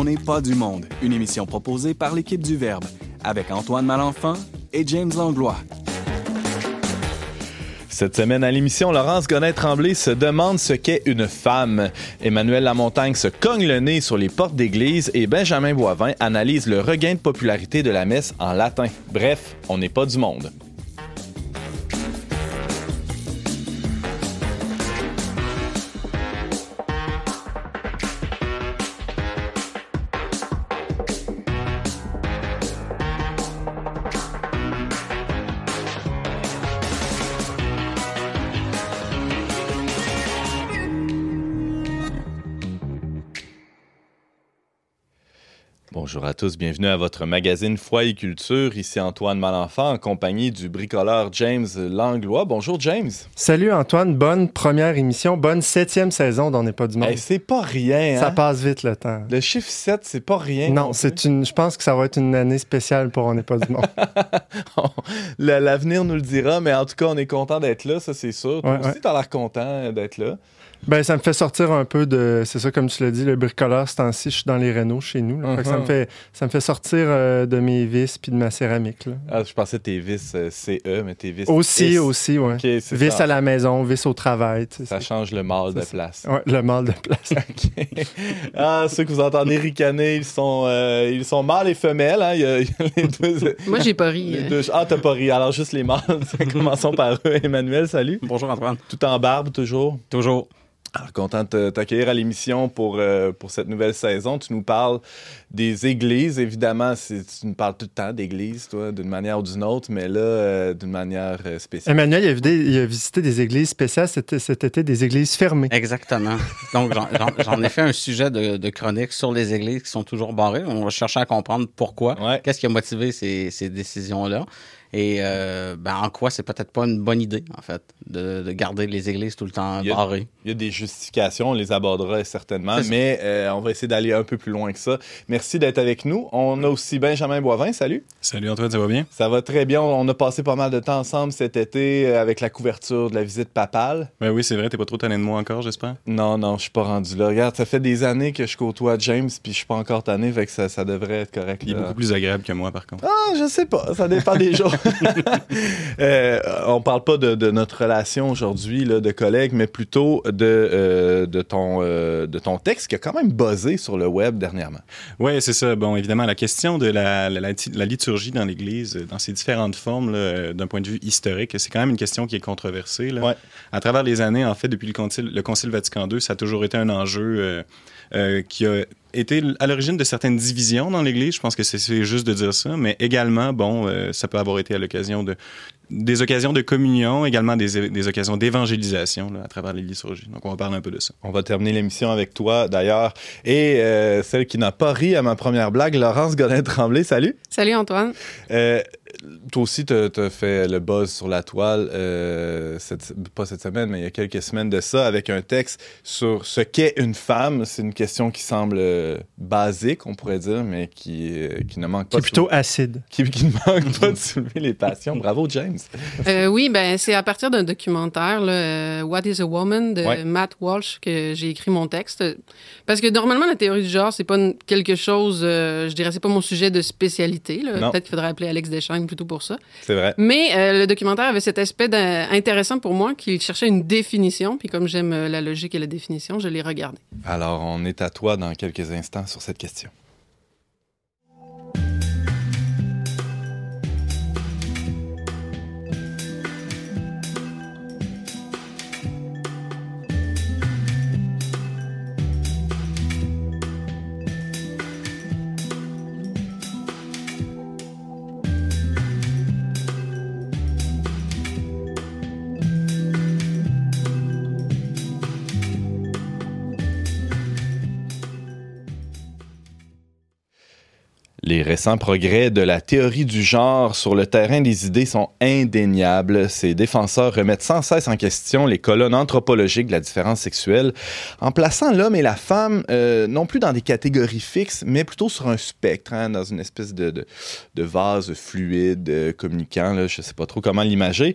On n'est pas du monde, une émission proposée par l'équipe du Verbe, avec Antoine Malenfant et James Langlois. Cette semaine à l'émission, Laurence Gonnet-Tremblay se demande ce qu'est une femme. Emmanuel Lamontagne se cogne le nez sur les portes d'église et Benjamin Boivin analyse le regain de popularité de la messe en latin. Bref, on n'est pas du monde. Tous, bienvenue à votre magazine Foi et Culture. Ici Antoine Malenfant en compagnie du bricoleur James Langlois. Bonjour James. Salut Antoine, bonne première émission, bonne septième saison d'On n'est pas du monde. Hey, c'est pas rien. Ça hein? passe vite le temps. Le chiffre 7, c'est pas rien. Non, c'est une. Je pense que ça va être une année spéciale pour On n'est pas du monde. L'avenir nous le dira, mais en tout cas, on est content d'être là, ça c'est sûr. Toi Ouais, aussi, ouais. t'as l'air content d'être là. Ben, ça me fait sortir un peu de. C'est ça, comme tu l'as dit, le bricoleur, ce temps-ci, je suis dans les Renault chez nous. là. Fait que ça, me Mhm. fait, ça me fait sortir euh, de mes vis puis de ma céramique. là. Ah, je pensais tes vis euh, CE, mais tes vis Aussi, S. aussi, c'est vis ça. à la maison, vis au travail. tu sais, Ça change le mal de place. Ouais, le mal de place. Ok. Ah, ceux que vous entendez ricaner, ils sont, euh, ils sont mâles et femelles. Hein? Il, y a, il y a les deux. Moi, j'ai pas ri. euh. deux- Ah, t'as pas ri. Alors, juste les mâles. Commençons par eux. Emmanuel, salut. Bonjour Antoine. Tout en barbe, toujours? Toujours. Alors, content de t'accueillir à l'émission pour, euh, pour cette nouvelle saison. Tu nous parles des églises. Évidemment, tu nous parles tout le temps d'églises, toi, d'une manière ou d'une autre, mais là, euh, d'une manière euh, spéciale. Emmanuel, il a, vidé- il a visité des églises spéciales cet, cet été, des églises fermées. Exactement. Donc, j'en- ai fait un sujet de, de chronique sur les églises qui sont toujours barrées. On va chercher à comprendre pourquoi. Ouais. Qu'est-ce qui a motivé ces, ces décisions-là? Et euh, ben, en quoi c'est peut-être pas une bonne idée, en fait, de, de garder les églises tout le temps Il y a- barrées. Il y a des justifications, on les abordera certainement, mais euh, on va essayer d'aller un peu plus loin que ça. Merci d'être avec nous. On a aussi Benjamin Boivin, salut. Salut Antoine, ça va bien? Ça va très bien. On a passé pas mal de temps ensemble cet été euh, avec la couverture de la visite papale. Ben oui, c'est vrai, t'es pas trop tanné de moi encore, j'espère? Non, non, je suis pas rendu là. Regarde, ça fait des années que je côtoie James, puis je suis pas encore tanné, fait que ça, ça devrait être correct. Il est là. beaucoup plus agréable que moi, par contre. Ah, je sais pas, ça dépend des jours. Euh, on parle pas de, de notre relation aujourd'hui de collègues, mais plutôt de, euh, de, ton, euh, de ton texte qui a quand même buzzé sur le web dernièrement. Ouais, c'est ça. Bon, évidemment, la question de la, la- la- la liturgie dans l'Église, euh, dans ses différentes formes, d'un point de vue historique, c'est quand même une question qui est controversée. Là. Ouais. À travers les années, en fait, depuis le Concile, le Concile Vatican II, ça a toujours été un enjeu qui a été à l'origine de certaines divisions dans l'Église. Je pense que c'est- juste de dire ça, mais également, bon, euh, ça peut avoir été à l'occasion de des occasions de communion, également des, des occasions d'évangélisation à travers les liturgies. Donc, on va parler un peu de ça. On va terminer l'émission avec toi d'ailleurs. Et euh, celle qui n'a pas ri à ma première blague, Laurence Godin-Tremblay, salut. Salut Antoine. Euh, toi aussi, tu as fait le buzz sur la toile, euh, cette- pas cette semaine, mais il y a quelques semaines de ça, avec un texte sur ce qu'est une femme. C'est une question qui semble euh, basique, on pourrait dire, mais qui, euh, qui ne manque Qui pas est de plutôt soulever- acide. qui, qui ne manque pas de soulever les passions. Bravo, James. Euh, oui, ben c'est à partir d'un documentaire, là, What is a Woman de Ouais. Matt Walsh que j'ai écrit mon texte. Parce que normalement, la théorie du genre, c'est pas une- quelque chose, euh, je dirais, c'est pas mon sujet de spécialité. Peut-être qu'il faudrait appeler Alex Deschaines plutôt pour ça. C'est vrai. Mais euh, le documentaire avait cet aspect intéressant pour moi qu'il cherchait une définition. Puis comme j'aime euh, la logique et la définition, je l'ai regardé. Alors, on est à toi dans quelques instants sur cette question. Les récents progrès de la théorie du genre sur le terrain des idées sont indéniables. Ces défenseurs remettent sans cesse en question les colonnes anthropologiques de la différence sexuelle, en plaçant l'homme et la femme euh, non plus dans des catégories fixes, mais plutôt sur un spectre, hein, dans une espèce de, de, vase fluide, euh, communiquant, je ne sais pas trop comment l'imager.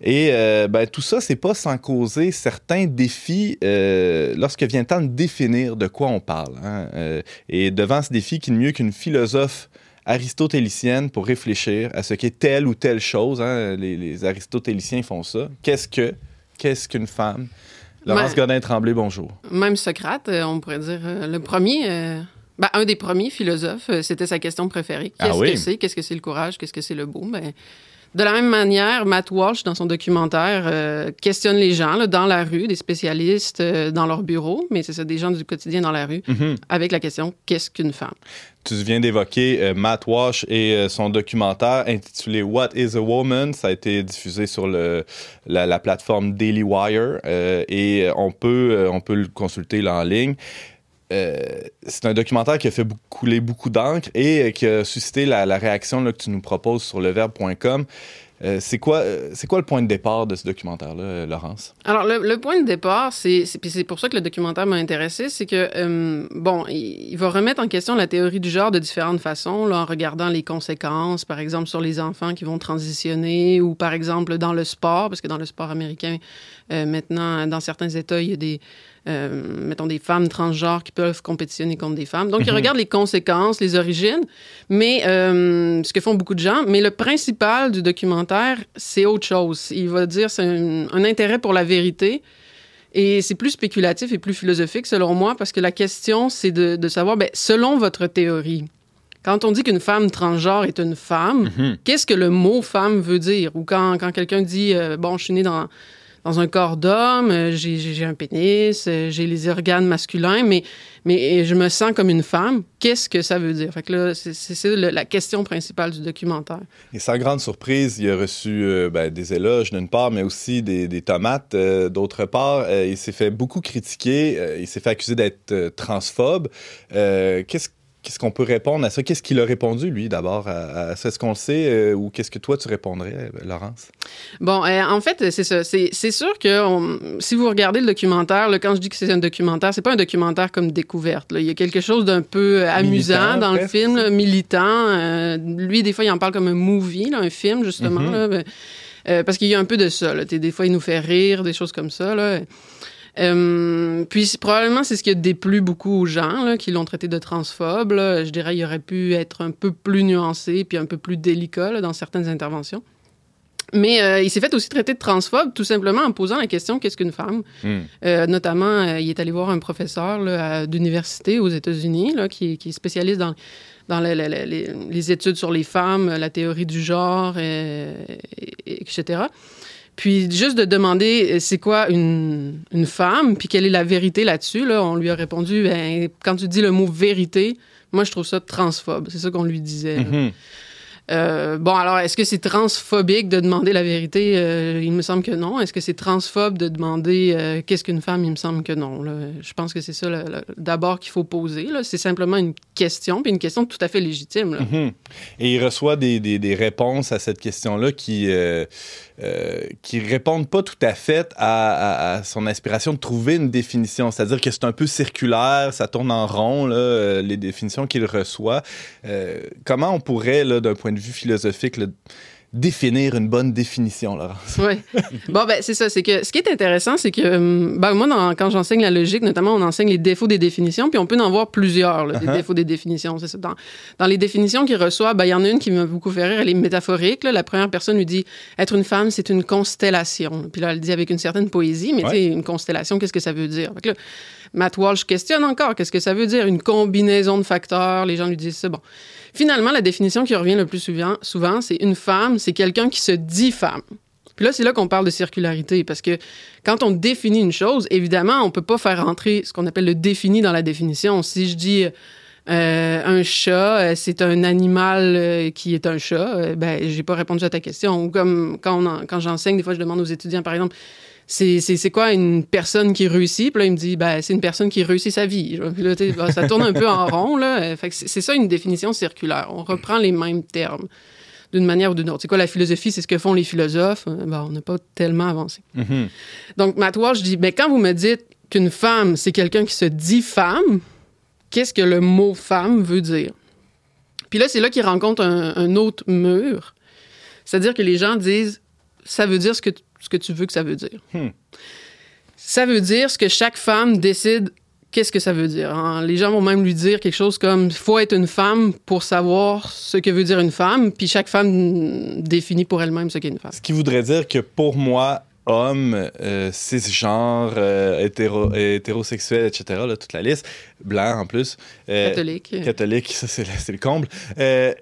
Et euh, ben, tout ça, c'est pas sans causer certains défis euh, lorsque vient le temps de définir de quoi on parle. Hein. Euh, et devant ce défi, qui mieux qu'une philosophe aristotélicienne pour réfléchir à ce qu'est telle ou telle chose. Hein. Les, les, aristotéliciens font ça. Qu'est-ce que, qu'est-ce qu'une femme? Laurence Ben, Godin-Tremblay, bonjour. Même Socrate, on pourrait dire le premier, ben, un des premiers philosophes, c'était sa question préférée. Ah Qu'est-ce oui? que c'est? Qu'est-ce que c'est le courage? Qu'est-ce que c'est le beau? Ben, de la même manière, Matt Walsh, dans son documentaire, euh, questionne les gens là, dans la rue, des spécialistes euh, dans leur bureau, mais c'est ça, des gens du quotidien dans la rue, Mhm. avec la question qu'est-ce qu'une femme? Tu viens d'évoquer euh, Matt Walsh et son documentaire intitulé What is a Woman? Ça a été diffusé sur le, la, la plateforme Daily Wire et on peut, on peut le consulter là, en ligne. Euh, c'est un documentaire qui a fait beaucoup- couler beaucoup d'encre et euh, qui a suscité la, réaction que tu nous proposes sur leverbe.com. Euh, c'est quoi, c'est quoi le point de départ de ce documentaire-là, Laurence? Alors, le, point de départ, c'est, c'est, pour ça que le documentaire m'a intéressé, c'est que, bon, il, va remettre en question la théorie du genre de différentes façons, en regardant les conséquences, par exemple, sur les enfants qui vont transitionner, ou par exemple dans le sport, parce que dans le sport américain, maintenant, dans certains États, il y a des, mettons, des femmes transgenres qui peuvent compétitionner contre des femmes. Donc, il regarde les conséquences, les origines, mais euh, ce que font beaucoup de gens. Mais le principal du documentaire, c'est autre chose. Il va dire c'est un, un intérêt pour la vérité. Et c'est plus spéculatif et plus philosophique, selon moi, parce que la question, c'est de, de savoir, ben, selon votre théorie, quand on dit qu'une femme transgenre est une femme, qu'est-ce que le mot femme veut dire? Ou quand, quand quelqu'un dit, euh, bon, je suis né dans, dans un corps d'homme, euh, j'ai un pénis, euh, j'ai les organes masculins, mais, mais je me sens comme une femme, qu'est-ce que ça veut dire? Fait là, c'est la question principale du documentaire. Et sans grande surprise, il a reçu euh, ben, des éloges d'une part, mais aussi des, tomates d'autre part. Il s'est fait beaucoup critiquer. il s'est fait accuser d'être transphobe. Qu'est-ce Qu'est-ce qu'on peut répondre à ça? Qu'est-ce qu'il a répondu, lui, d'abord, à, à ça? Est-ce qu'on le sait euh, ou qu'est-ce que toi, tu répondrais, euh, Laurence? Bon, euh, en fait, c'est ça. C'est sûr que on- si vous regardez le documentaire, là, quand je dis que c'est un documentaire, c'est pas un documentaire comme découverte. là. Il y a quelque chose d'un peu amusant Militant, dans le film, là, militant. Lui, des fois, il en parle comme un movie, un film, justement. Mhm. là. Euh, parce qu'il y a un peu de ça. Des fois, il nous fait rire, des choses comme ça. Là. Euh, puis probablement c'est ce qui a déplu beaucoup aux gens là, qui l'ont traité de transphobe. là. Je dirais il aurait pu être un peu plus nuancé puis un peu plus délicat là, dans certaines interventions. Mais euh, il s'est fait aussi traiter de transphobe tout simplement en posant la question qu'est-ce qu'une femme? Hmm. Euh, Notamment, euh, il est allé voir un professeur d'université aux États-Unis qui, qui est spécialiste dans, dans le- le- le- les, les études sur les femmes, la théorie du genre, et- etc. Puis juste de demander euh, c'est quoi une, une femme, puis quelle est la vérité là-dessus, là, on lui a répondu ben, quand tu dis le mot vérité, moi je trouve ça transphobe. C'est ça qu'on lui disait. Mhm. Euh, bon, alors, est-ce que c'est transphobique de demander la vérité? Euh, il me semble que non. Est-ce que c'est transphobe de demander euh, qu'est-ce qu'une femme? Il me semble que non. là. Je pense que c'est ça d'abord qu'il faut poser. C'est simplement une question, puis une question tout à fait légitime. là. Mhm. Et il reçoit des, des- des réponses à cette question-là qui, euh, qui répondent pas tout à fait à, son aspiration de trouver une définition. C'est-à-dire que c'est un peu circulaire, ça tourne en rond, euh, les définitions qu'il reçoit. Euh, comment on pourrait, d'un point de vue philosophique, définir une bonne définition, Laurence? Oui. Bon, ben, c'est ça. C'est que ce qui est intéressant, c'est que hum, ben, moi, dans- quand j'enseigne la logique, notamment, on enseigne les défauts des définitions, puis on peut en voir plusieurs, là, des Uh-huh. défauts des définitions. C'est ça. Dans, dans les définitions qu'il reçoit, ben, il y en a une qui m'a beaucoup fait rire. Elle est métaphorique. là. La première personne lui dit Être une femme, c'est une constellation. Puis là, elle le dit avec une certaine poésie, mais Ouais. tu sais, une constellation, qu'est-ce que ça veut dire? Fait que là, Matt Walsh questionne encore qu'est-ce que ça veut dire, une combinaison de facteurs? Les gens lui disent c'est bon. Finalement, la définition qui revient le plus souvent, souvent c'est une femme, c'est quelqu'un qui se dit femme. Puis là, c'est là qu'on parle de circularité, parce que quand on définit une chose, évidemment, on peut pas faire rentrer ce qu'on appelle le défini dans la définition. Si je dis euh, un chat, euh, c'est un animal euh, qui est un chat, ben, j'ai pas répondu à ta question. Ou comme quand j'enseigne, des fois, je demande aux étudiants, par exemple, c'est, quoi une personne qui réussit? Puis là, il me dit, ben, c'est une personne qui réussit sa vie. Puis là, ben, ça tourne un peu en rond. Là. C'est, ça une définition circulaire. On reprend les mêmes termes d'une manière ou d'une autre. C'est quoi la philosophie? C'est ce que font les philosophes. Euh, Ben, on n'a pas tellement avancé. Mhm. Donc, Matt Walsh dit, mais quand vous me dites qu'une femme, c'est quelqu'un qui se dit femme, qu'est-ce que le mot femme veut dire? Puis là, c'est là qu'il rencontre un, un autre mur. C'est-à-dire que les gens disent, ça veut dire ce que, tu- ce que tu veux que ça veut dire. Hmm. Ça veut dire ce que chaque femme décide qu'est-ce que ça veut dire. hein. Les gens vont même lui dire quelque chose comme faut être une femme pour savoir ce que veut dire une femme, puis chaque femme mm, définit pour elle-même ce qu'est une femme. Ce qui voudrait dire que pour moi, homme, euh, cisgenre, euh, hétéro, hétérosexuel, etc., là, toute la liste, blanc en plus, euh, Catholique. catholique, ça c'est le, c'est le comble, euh,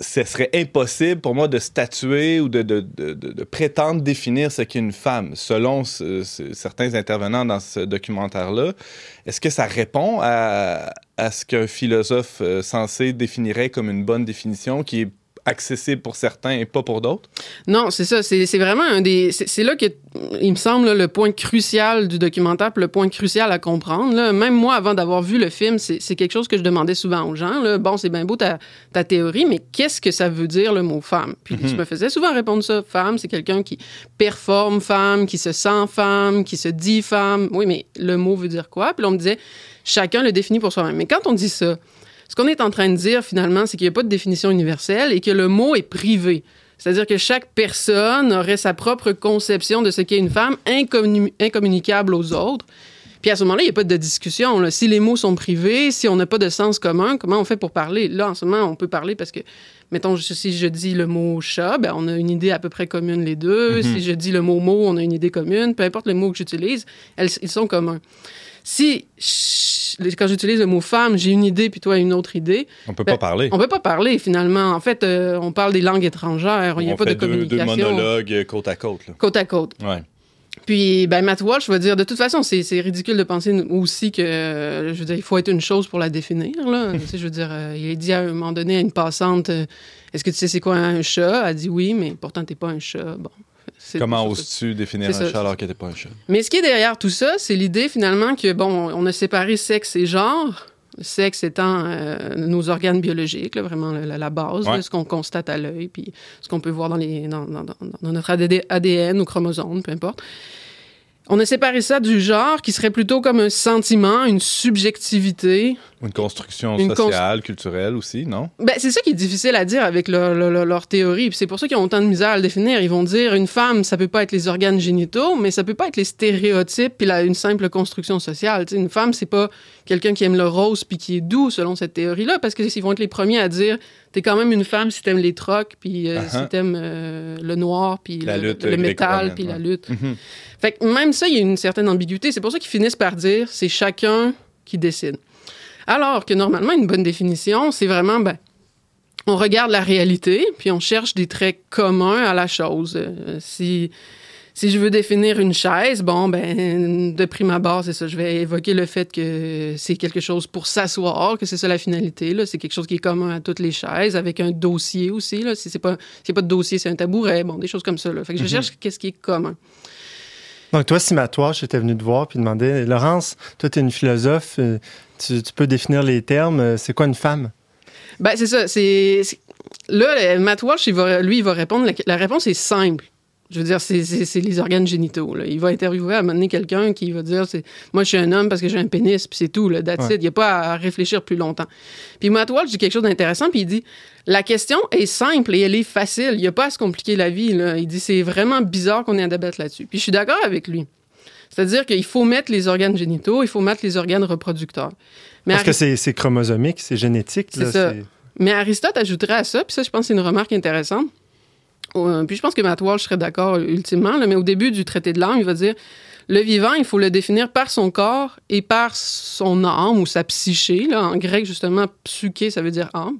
ce serait impossible pour moi de statuer ou de, de- de- prétendre définir ce qu'est une femme. Selon ce- ce- certains intervenants dans ce documentaire-là, est-ce que ça répond à, à ce qu'un philosophe euh, sensé définirait comme une bonne définition qui est accessible pour certains et pas pour d'autres? Non, c'est ça. C'est vraiment un des. C'est là que, il me semble, là, le point crucial du documentaire, puis le point crucial à comprendre. là. Même moi, avant d'avoir vu le film, c'est quelque chose que je demandais souvent aux gens. là. Bon, c'est bien beau ta, ta théorie, mais qu'est-ce que ça veut dire le mot femme? Puis je me faisais souvent répondre ça. Femme, c'est quelqu'un qui performe femme, qui se sent femme, qui se dit femme. Oui, mais le mot veut dire quoi? Puis là, on me disait, chacun le définit pour soi-même. Mais quand on dit ça, ce qu'on est en train de dire finalement, c'est qu'il n'y a pas de définition universelle et que le mot est privé. C'est-à-dire que chaque personne aurait sa propre conception de ce qu'est une femme, incommuni- incommunicable aux autres. Puis à ce moment-là, il n'y a pas de discussion. là. Si les mots sont privés, si on n'a pas de sens commun, comment on fait pour parler? Là, en ce moment, on peut parler parce que, mettons, si je dis le mot chat, ben, on a une idée à peu près commune les deux. Si je dis le mot mot, on a une idée commune. Peu importe le mot que j'utilise, ils sont communs. Si, quand j'utilise le mot femme, j'ai une idée, puis toi une autre idée, On peut Ben, pas parler. on peut pas parler finalement. En fait, euh, on parle des langues étrangères. Il n'y a On pas de fait deux, deux communication monologues euh, côte à côte. Là. côte à côte. Ouais. Puis, ben, Matt Walsh va dire, de toute façon, c'est ridicule de penser aussi que, je veux dire, il faut être une chose pour la définir, là. tu sais, je veux dire, euh, il a dit à un moment donné à une passante, est-ce que tu sais c'est quoi un chat? Elle a dit oui, mais pourtant, t'es pas un chat. Bon. Comment oses-tu définir un ça. chat alors que t'es pas un chat? mais ce qui est derrière tout ça, c'est l'idée finalement que, bon, on a séparé sexe et genre. Sexe étant euh, nos organes biologiques, là, vraiment la, base, Ouais. là, ce qu'on constate à l'œil, puis ce qu'on peut voir dans, les, dans, dans- dans- dans notre AD- ADN ou chromosomes, peu importe. On a séparé ça du genre qui serait plutôt comme un sentiment, une subjectivité. Une construction Une cons- sociale, culturelle aussi, non? Ben, c'est ça qui est difficile à dire avec leur, théorie. Puis c'est pour ça qu'ils ont autant de misère à le définir. Ils vont dire une femme, ça peut pas être les organes génitaux, mais ça peut pas être les stéréotypes puis la- une simple construction sociale. Tu sais, une femme, c'est pas quelqu'un qui aime le rose puis qui est doux selon cette théorie-là, parce qu'ils vont être les premiers à dire t'es quand même une femme si t'aimes les trocs puis euh, Uh-huh. si t'aimes euh, le noir puis La le, lutte le métal puis la lutte. Mhm. Fait que même ça, il y a une certaine ambiguïté. C'est pour ça qu'ils finissent par dire c'est chacun qui décide. Alors que normalement, une bonne définition, c'est vraiment, ben, on regarde la réalité, puis on cherche des traits communs à la chose. Euh, si, si je veux définir une chaise, bon, ben, de prime abord, c'est ça. Je vais évoquer le fait que c'est quelque chose pour s'asseoir, que c'est ça la finalité. Là. C'est quelque chose qui est commun à toutes les chaises, avec un dossier aussi. Là. Si c'est pas, si pas de dossier, c'est un tabouret. Bon, des choses comme ça. Là. Fait que je cherche qu'est-ce qui est commun. Donc, toi, si Matt Walsh était venu te voir puis demandait Laurence, toi, tu es une philosophe, euh, tu, tu peux définir les termes, euh, c'est quoi une femme? Ben, c'est ça. C'est, Là, Matt Walsh, il va, lui, il va répondre. La, la réponse est simple. Je veux dire, c'est, les organes génitaux. là. Il va interviewer à un moment donné quelqu'un qui va dire Moi, je suis un homme parce que j'ai un pénis, puis c'est tout. Là, that's Ouais. it. Il n'y a pas à réfléchir plus longtemps. Puis Matt Walsh dit quelque chose d'intéressant, puis il dit La question est simple et elle est facile. Il n'y a pas à se compliquer la vie. Là. Il dit C'est vraiment bizarre qu'on ait à débattre là-dessus. Puis je suis d'accord avec lui. C'est-à-dire qu'il faut mettre les organes génitaux, il faut mettre les organes reproducteurs. Mais Parce que c'est chromosomique, c'est génétique. C'est ça. mais Aristote ajouterait à ça, puis ça, je pense c'est une remarque intéressante. Puis je pense que Matt Walsh serait d'accord ultimement, là, mais au début du traité de l'âme, il va dire le vivant, il faut le définir par son corps et par son âme ou sa psyché. Là. En grec, justement, psyché, ça veut dire âme.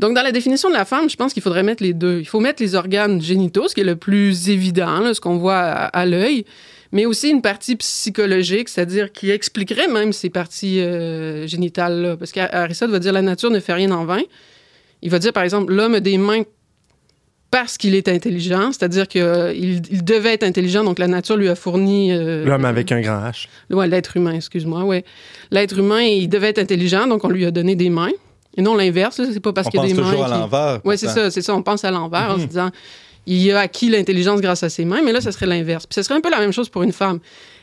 Donc, dans la définition de la femme, je pense qu'il faudrait mettre les deux. Il faut mettre les organes génitaux, ce qui est le plus évident, ce qu'on voit à, à l'œil, mais aussi une partie psychologique, c'est-à-dire qui expliquerait même ces parties euh, génitales-là. Parce qu'Aristote va dire la nature ne fait rien en vain. Il va dire, par exemple, l'homme a des mains parce qu'il est intelligent, c'est-à-dire qu'il il devait être intelligent, donc la nature lui a fourni... euh, L'homme avec un grand H. Ouais, l'être humain, excuse-moi, ouais. L'être humain, il devait être intelligent, donc on lui a donné des mains. Et non l'inverse, c'est pas parce On qu'il y a pense des mains... toujours à l'envers. oui, c'est ça, c'est ça. On pense à l'envers en Mhm. se disant il a acquis l'intelligence grâce à ses mains, mais là, ça serait l'inverse. Puis ce serait un peu la même chose pour une femme.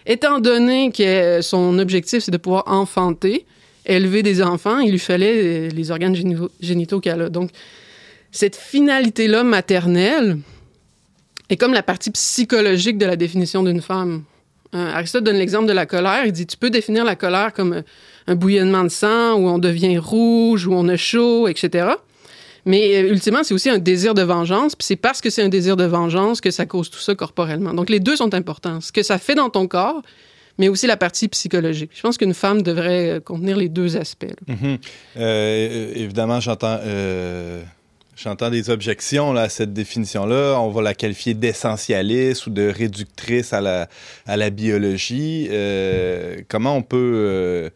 Étant donné que euh, son objectif, c'est de pouvoir enfanter, élever des enfants, il lui fallait euh, les organes génitaux, génitaux qu'elle a. Donc, cette finalité-là maternelle est comme la partie psychologique de la définition d'une femme. Euh, Aristote donne l'exemple de la colère. Il dit tu peux définir la colère comme euh, un bouillonnement de sang, où on devient rouge, où on a chaud, etc. Mais euh, ultimement, c'est aussi un désir de vengeance. Puis c'est parce que c'est un désir de vengeance que ça cause tout ça corporellement. Donc les deux sont importants. Ce que ça fait dans ton corps, mais aussi la partie psychologique. Je pense qu'une femme devrait contenir les deux aspects. Mhm. Euh, évidemment, j'entends j'entends des objections là, à cette définition-là. On va la qualifier d'essentialiste ou de réductrice à la, à la biologie. Euh, comment on peut euh,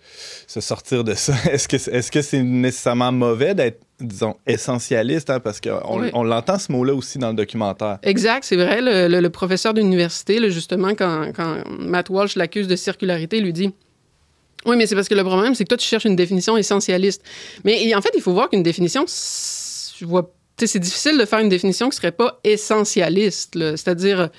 se sortir de ça? Est-ce que c'est est-ce que c'est nécessairement mauvais d'être, disons, essentialiste? hein? Parce qu'on Oui. on l'entend ce mot-là aussi dans le documentaire. Exact, c'est vrai. Le, le- le professeur d'université, justement, quand, quand Matt Walsh l'accuse de circularité, lui dit Oui, mais c'est parce que le problème, c'est que toi, tu cherches une définition essentialiste. Mais en fait, il faut voir qu'une définition, vois, tu c'est difficile de faire une définition qui serait pas essentialiste. C'est-à-dire,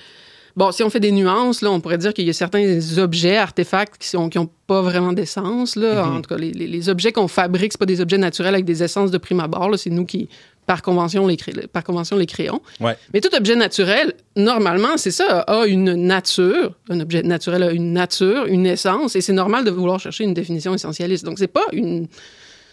bon, si on fait des nuances, là, on pourrait dire qu'il y a certains objets, artefacts qui sont qui ont pas vraiment d'essence. Mhm. En tout cas, les, les- les objets qu'on fabrique, c'est pas des objets naturels avec des essences de prime abord. C'est nous qui, par convention, les cré- par convention, les créons. Ouais. Mais tout objet naturel, normalement, c'est ça, a une nature. Un objet naturel a une nature, une essence, et c'est normal de vouloir chercher une définition essentialiste. Donc, c'est pas une.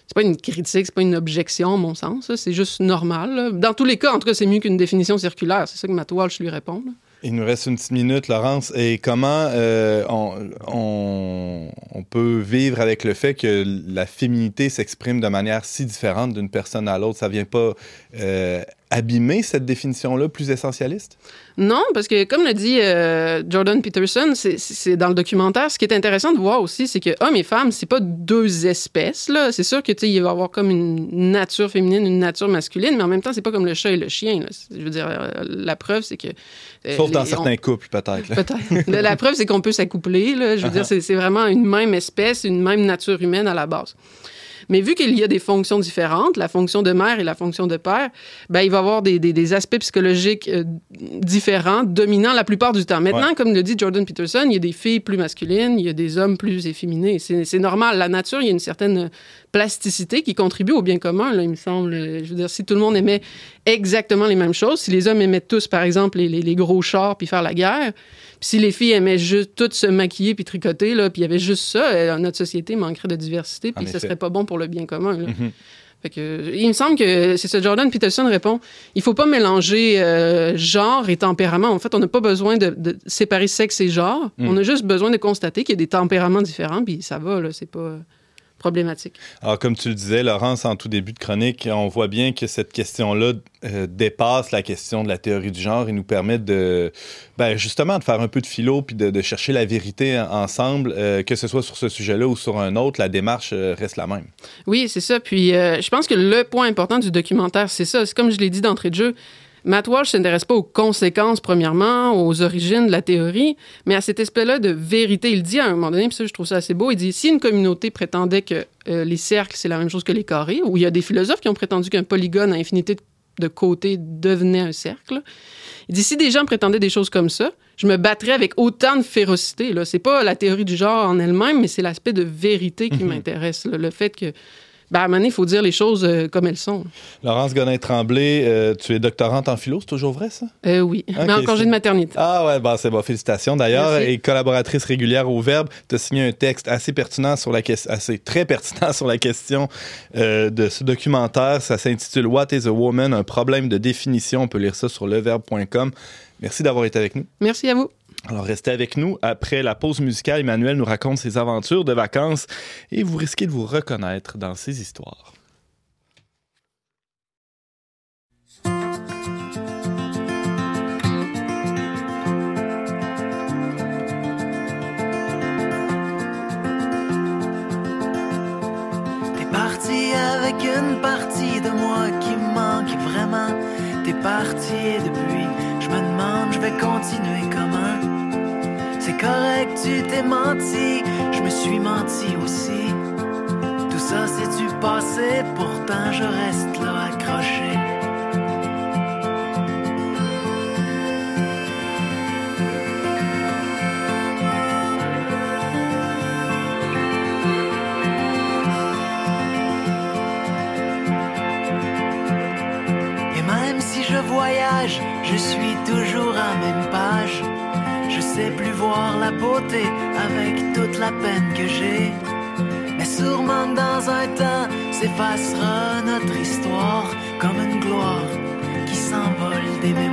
C'est pas une critique, c'est pas une objection, à mon sens. C'est juste normal. Dans tous les cas, en tout cas, c'est mieux qu'une définition circulaire. C'est ça que Matt Walsh lui répond. là. Il nous reste une petite minute, Laurence. Et comment euh, on peut vivre avec le fait que la féminité s'exprime de manière si différente d'une personne à l'autre? Ça vient pas euh, abîmer cette définition-là plus essentialiste? Non, parce que comme le dit euh, Jordan Peterson, c'est- dans le documentaire. Ce qui est intéressant de voir aussi, c'est que hommes et femmes, c'est pas deux espèces. C'est sûr que il va y avoir comme une nature féminine, une nature masculine, mais en même temps, c'est pas comme le chat et le chien. là. Je veux dire, euh, la preuve, c'est que euh, Sauf dans certains couples, peut-être. Peut-être. La, la preuve, c'est qu'on peut s'accoupler. Je veux dire, c'est c'est vraiment une même espèce, une même nature humaine à la base. Mais vu qu'il y a des fonctions différentes, la fonction de mère et la fonction de père, ben, il va y avoir des, des- des aspects psychologiques euh, différents, dominants la plupart du temps. Maintenant, comme le dit Jordan Peterson, il y a des filles plus masculines, il y a des hommes plus efféminés. C'est c'est normal. La nature, il y a une certaine plasticité qui contribue au bien commun, là, il me semble. Je veux dire, si tout le monde aimait exactement les mêmes choses, si les hommes aimaient tous, par exemple, les, les- les gros chars puis faire la guerre, puis si les filles aimaient juste toutes se maquiller puis tricoter, là, puis il y avait juste ça, euh, notre société manquerait de diversité, puis ça effet. serait pas bon pour le bien commun. là. Mhm. Fait que, il me semble que c'est ça. Jordan Peterson répond il faut pas mélanger euh, genre et tempérament. En fait, on n'a pas besoin de, de séparer sexe et genre. Mm. On a juste besoin de constater qu'il y a des tempéraments différents, puis ça va, là, c'est pas problématique. Alors, comme tu le disais, Laurence, en tout début de chronique, on voit bien que cette question-là euh, dépasse la question de la théorie du genre et nous permet de, ben, justement, de faire un peu de philo puis de, de chercher la vérité en- ensemble, euh, que ce soit sur ce sujet-là ou sur un autre, la démarche euh, reste la même. Oui, c'est ça. Puis euh, je pense que le point important du documentaire, c'est ça. C'est comme je l'ai dit d'entrée de jeu. Matt Walsh s'intéresse pas aux conséquences, premièrement, aux origines de la théorie, mais à cet aspect-là de vérité. Il dit à un moment donné, puis ça, je trouve ça assez beau, il dit si une communauté prétendait que euh, les cercles, c'est la même chose que les carrés, ou il y a des philosophes qui ont prétendu qu'un polygone à infinité de, de côtés devenait un cercle, il dit si des gens prétendaient des choses comme ça, je me battrais avec autant de férocité. Là. C'est pas la théorie du genre en elle-même, mais c'est l'aspect de vérité qui Mhm. m'intéresse. Le fait que, ben, à un moment donné, il faut dire les choses euh, comme elles sont. Laurence Gonin-Tremblay, euh, tu es doctorante en philo, c'est toujours vrai, ça? Euh, oui, mais en congé de maternité. Ah ouais, bon, c'est bon, félicitations d'ailleurs. Et collaboratrice régulière au Verbe, tu as signé un texte assez pertinent sur la question, assez très pertinent sur la question euh, de ce documentaire. Ça s'intitule What is a Woman? Un problème de définition. On peut lire ça sur leverbe.com. Merci d'avoir été avec nous. Merci à vous. Alors restez avec nous. Après la pause musicale, Emmanuel nous raconte ses aventures de vacances et vous risquez de vous reconnaître dans ses histoires. T'es parti avec une partie de moi qui manque vraiment. t'es parti depuis, je me demande, je vais continuer comment? Correct, tu t'es menti, je me suis menti aussi. Tout ça, c'est du passé, pourtant je reste là accroché. Et même si je voyage, je suis toujours à même page. Plus voir la beauté avec toute la peine que j'ai. Mais sûrement dans un temps s'effacera notre histoire comme une gloire qui s'envole des mémoires.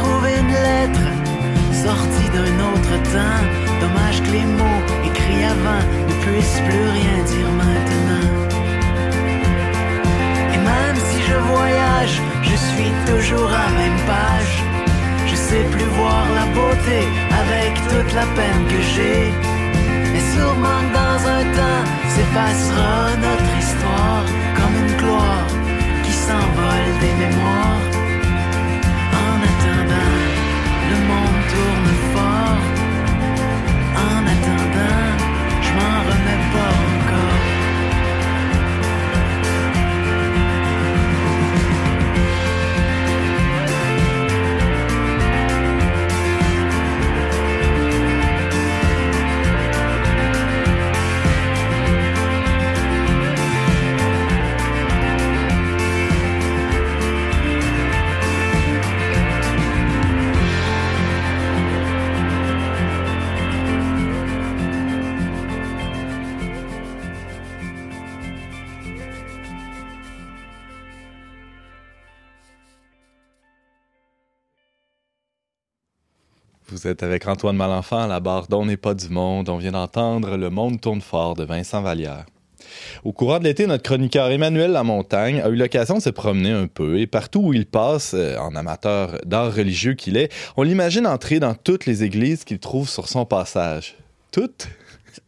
J'ai retrouvé une lettre sortie d'un autre temps. Dommage que les mots écrits avant ne puissent plus rien dire maintenant. Et même si je voyage, je suis toujours à même page. Je sais plus voir la beauté avec toute la peine que j'ai. Mais sûrement que dans un temps s'effacera notre histoire comme une gloire qui s'envole des mémoires. Monde Vous êtes avec Antoine Malenfant à la barre d'On n'est pas du monde. On vient d'entendre Le monde tourne fort de Vincent Vallière. Au courant de l'été, notre chroniqueur Emmanuel Lamontagne a eu l'occasion de se promener un peu et partout où il passe, euh, en amateur d'art religieux qu'il est, on l'imagine entrer dans toutes les églises qu'il trouve sur son passage. Toutes?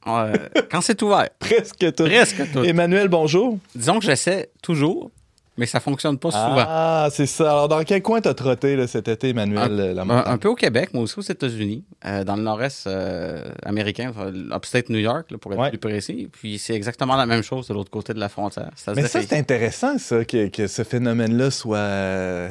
Euh, quand c'est ouvert. Presque toutes. Presque tout. Emmanuel, bonjour. Disons que j'essaie toujours, mais ça fonctionne pas souvent. Ah, c'est ça. Alors, dans quel coin t'as trotté là, cet été, Emmanuel euh, Un, Lamontagne? un peu au Québec, mais aussi aux États-Unis, euh, dans le nord-est euh, américain, enfin, upstate New York, là, pour être Ouais. plus précis. Puis c'est exactement la même chose de l'autre côté de la frontière. Mais ça, c'est intéressant, ça, que, que ce phénomène-là soit,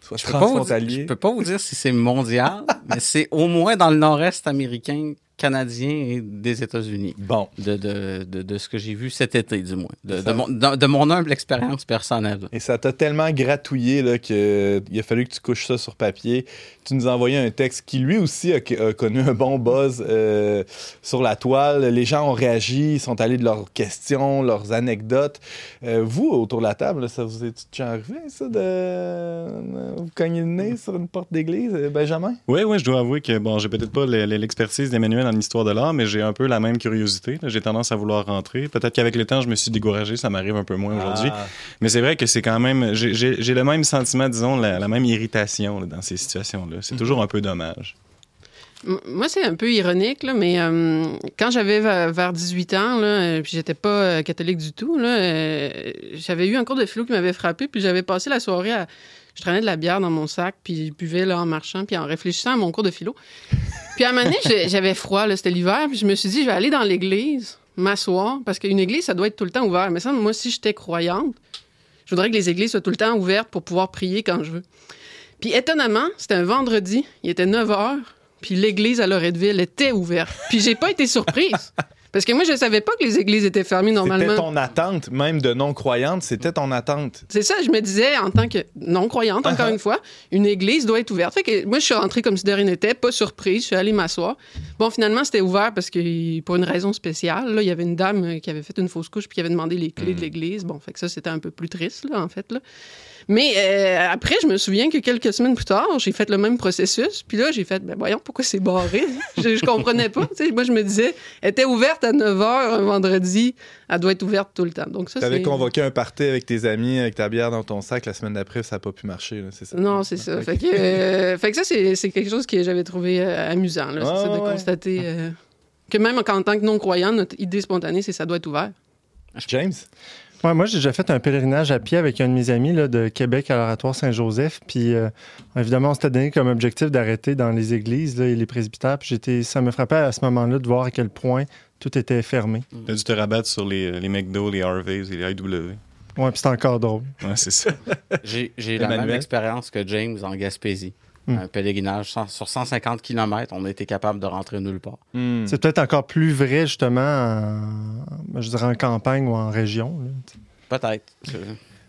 soit je peux, pas vous dire, transfrontalier. je peux pas vous dire si c'est mondial, mais c'est au moins dans le nord-est américain, canadien et des États-Unis. Bon. De, de, de, de ce que j'ai vu cet été, du moins. De, Ça- de, mon, de, de mon humble expérience personnelle. Et ça t'a tellement gratouillé là, qu'il a fallu que tu couches ça sur papier. Tu nous as envoyé un texte qui, lui aussi, a, a connu un bon buzz euh, sur la toile. Les gens ont réagi, ils sont allés de leurs questions, leurs anecdotes. Euh, vous, autour de la table, là, ça vous est déjà arrivé, ça, de vous cogner le nez sur une porte d'église, euh, Benjamin? Oui, oui, je dois avouer que bon, j'ai peut-être pas le- le- l'expertise d'Emmanuel en histoire de l'art, mais j'ai un peu la même curiosité. J'ai tendance à vouloir rentrer. Peut-être qu'avec le temps, je me suis découragé, ça m'arrive un peu moins aujourd'hui. Ah. Mais c'est vrai que c'est quand même. J'ai le même sentiment, disons, la, la même irritation là, dans ces situations-là. C'est toujours un peu dommage. Moi, c'est un peu ironique, là, mais euh, quand j'avais va- vers 18 ans, là, euh, puis j'étais pas euh, catholique du tout, là, euh, j'avais eu un cours de philo qui m'avait frappé, puis j'avais passé la soirée à. Je traînais de la bière dans mon sac, puis je buvais là, en marchant, puis en réfléchissant à mon cours de philo. Puis à un moment donné, j'avais froid, c'était l'hiver, puis je me suis dit, je vais aller dans l'église, m'asseoir, parce qu'une église, ça doit être tout le temps ouvert. Mais ça, moi, si j'étais croyante, je voudrais que les églises soient tout le temps ouvertes pour pouvoir prier quand je veux. Puis étonnamment, c'était un vendredi, il était 9 h, puis l'église à Loretteville était ouverte. Puis j'ai pas été surprise. Parce que moi, je savais pas que les églises étaient fermées C'était normalement. ton attente, même de non-croyante, c'était ton attente. C'est ça, je me disais, en tant que non-croyante, encore une fois, une église doit être ouverte. Fait que moi, je suis rentrée comme si de rien n'était, pas surprise, je suis allée m'asseoir. Bon, finalement, c'était ouvert parce que, pour une raison spéciale, là, il y avait une dame qui avait fait une fausse couche puis qui avait demandé les clés de l'église. Bon, fait que ça, c'était un peu plus triste, là, en fait, là. Mais euh, après, je me souviens que quelques semaines plus tard, j'ai fait le même processus. Puis là, j'ai fait, ben voyons, pourquoi c'est barré? je, je comprenais pas. Moi, je me disais, elle était ouverte à 9 h un vendredi, elle doit être ouverte tout le temps. Donc ça, Tu avais convoqué un party avec tes amis, avec ta bière dans ton sac, la semaine d'après, ça n'a pas pu marcher, c'est ça? Non, c'est ça. Ok. Fait que, euh, fait que ça, c'est quelque chose que j'avais trouvé euh, amusant. Là, ça, de ouais. constater euh, que même en tant que non-croyant, notre idée spontanée, c'est ça doit être ouvert. James? Ouais, moi, j'ai déjà fait un pèlerinage à pied avec un de mes amis là, de Québec à l'Oratoire Saint-Joseph. Puis, euh, évidemment, on s'était donné comme objectif d'arrêter dans les églises là, et les presbytères. Puis, j'étais, ça me frappait à ce moment-là de voir à quel point tout était fermé. T'as dû te rabattre sur les, les McDo, les Harveys et les IW. Ouais, puis c'était encore drôle. Ouais, c'est ça. J'ai j'ai la même expérience que James en Gaspésie. Hmm. Un pèlerinage sur 150 km, on a été capable de rentrer nulle part. Hmm. C'est peut-être encore plus vrai, justement, en, je dirais en campagne ou en région. Peut-être.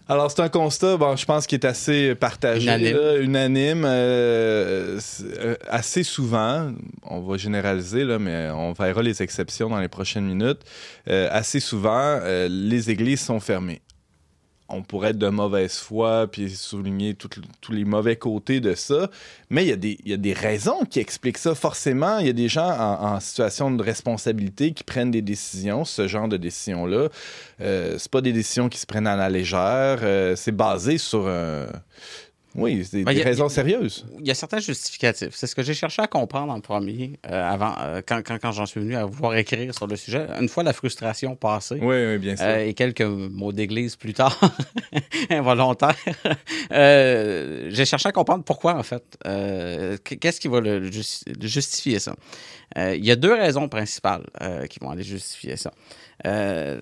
Alors, c'est un constat, bon, je pense, qui est assez partagé, Unanime. là, unanime, euh, euh, assez souvent, on va généraliser, là, mais on verra les exceptions dans les prochaines minutes, euh, assez souvent, euh, les églises sont fermées. On pourrait être de mauvaise foi puis souligner tous les mauvais côtés de ça, mais il y, a des- raisons qui expliquent ça. Forcément, il y a des gens en, en situation de responsabilité qui prennent des décisions, ce genre de décisions-là. Euh, c'est pas des décisions qui se prennent à la légère. euh, c'est basé sur un. Oui, c'est des, Ben, des a- raisons a- sérieuses. Il y a certains justificatifs. C'est ce que j'ai cherché à comprendre en premier, euh, avant, euh, quand, quand, quand j'en suis venu à vouloir écrire sur le sujet. Une fois la frustration passée, Oui, oui, bien sûr. Euh, et quelques mots d'église plus tard, involontaires. J'ai cherché à comprendre pourquoi, en fait. Qu'est-ce qui va le justifier ça? Euh, il y a deux raisons principales euh, qui vont aller justifier ça. Euh,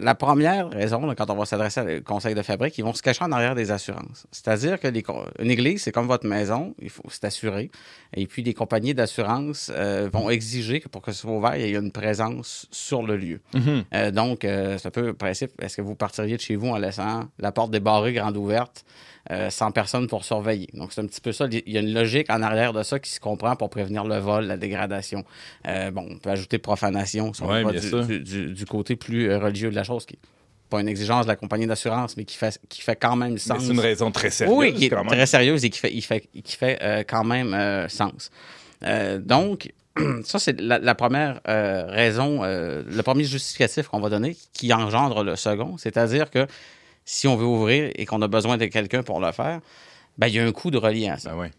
la première raison, là, quand on va s'adresser au conseil de fabrique, ils vont se cacher en arrière des assurances. C'est-à-dire que les une église, c'est comme votre maison, il faut s'assurer. Et puis, les compagnies d'assurance vont exiger que pour que ce soit ouvert, il y ait une présence sur le lieu. Mhm. Euh, donc, c'est un peu le principe. Est-ce que vous partiriez de chez vous en laissant la porte débarrée, grande ouverte, euh, sans personne pour surveiller? Donc, c'est un petit peu ça. Il y a une logique en arrière de ça qui se comprend pour prévenir le vol, la dégradation. Euh, bon, on peut ajouter profanation si on Ouais, va du, du- du- côté plus euh, religieux de la chose, qui n'est pas une exigence de la compagnie d'assurance, mais qui fait, qui fait quand même sens. c'est une raison très sérieuse. Oui, qui est quand même. très sérieuse et qui fait, il fait, qui fait euh, quand même sens. Donc, ça, c'est la, la première euh, raison, euh, le premier justificatif qu'on va donner qui engendre le second, c'est-à-dire que si on veut ouvrir et qu'on a besoin de quelqu'un pour le faire, ben, il y a un coût de à ça. Ben.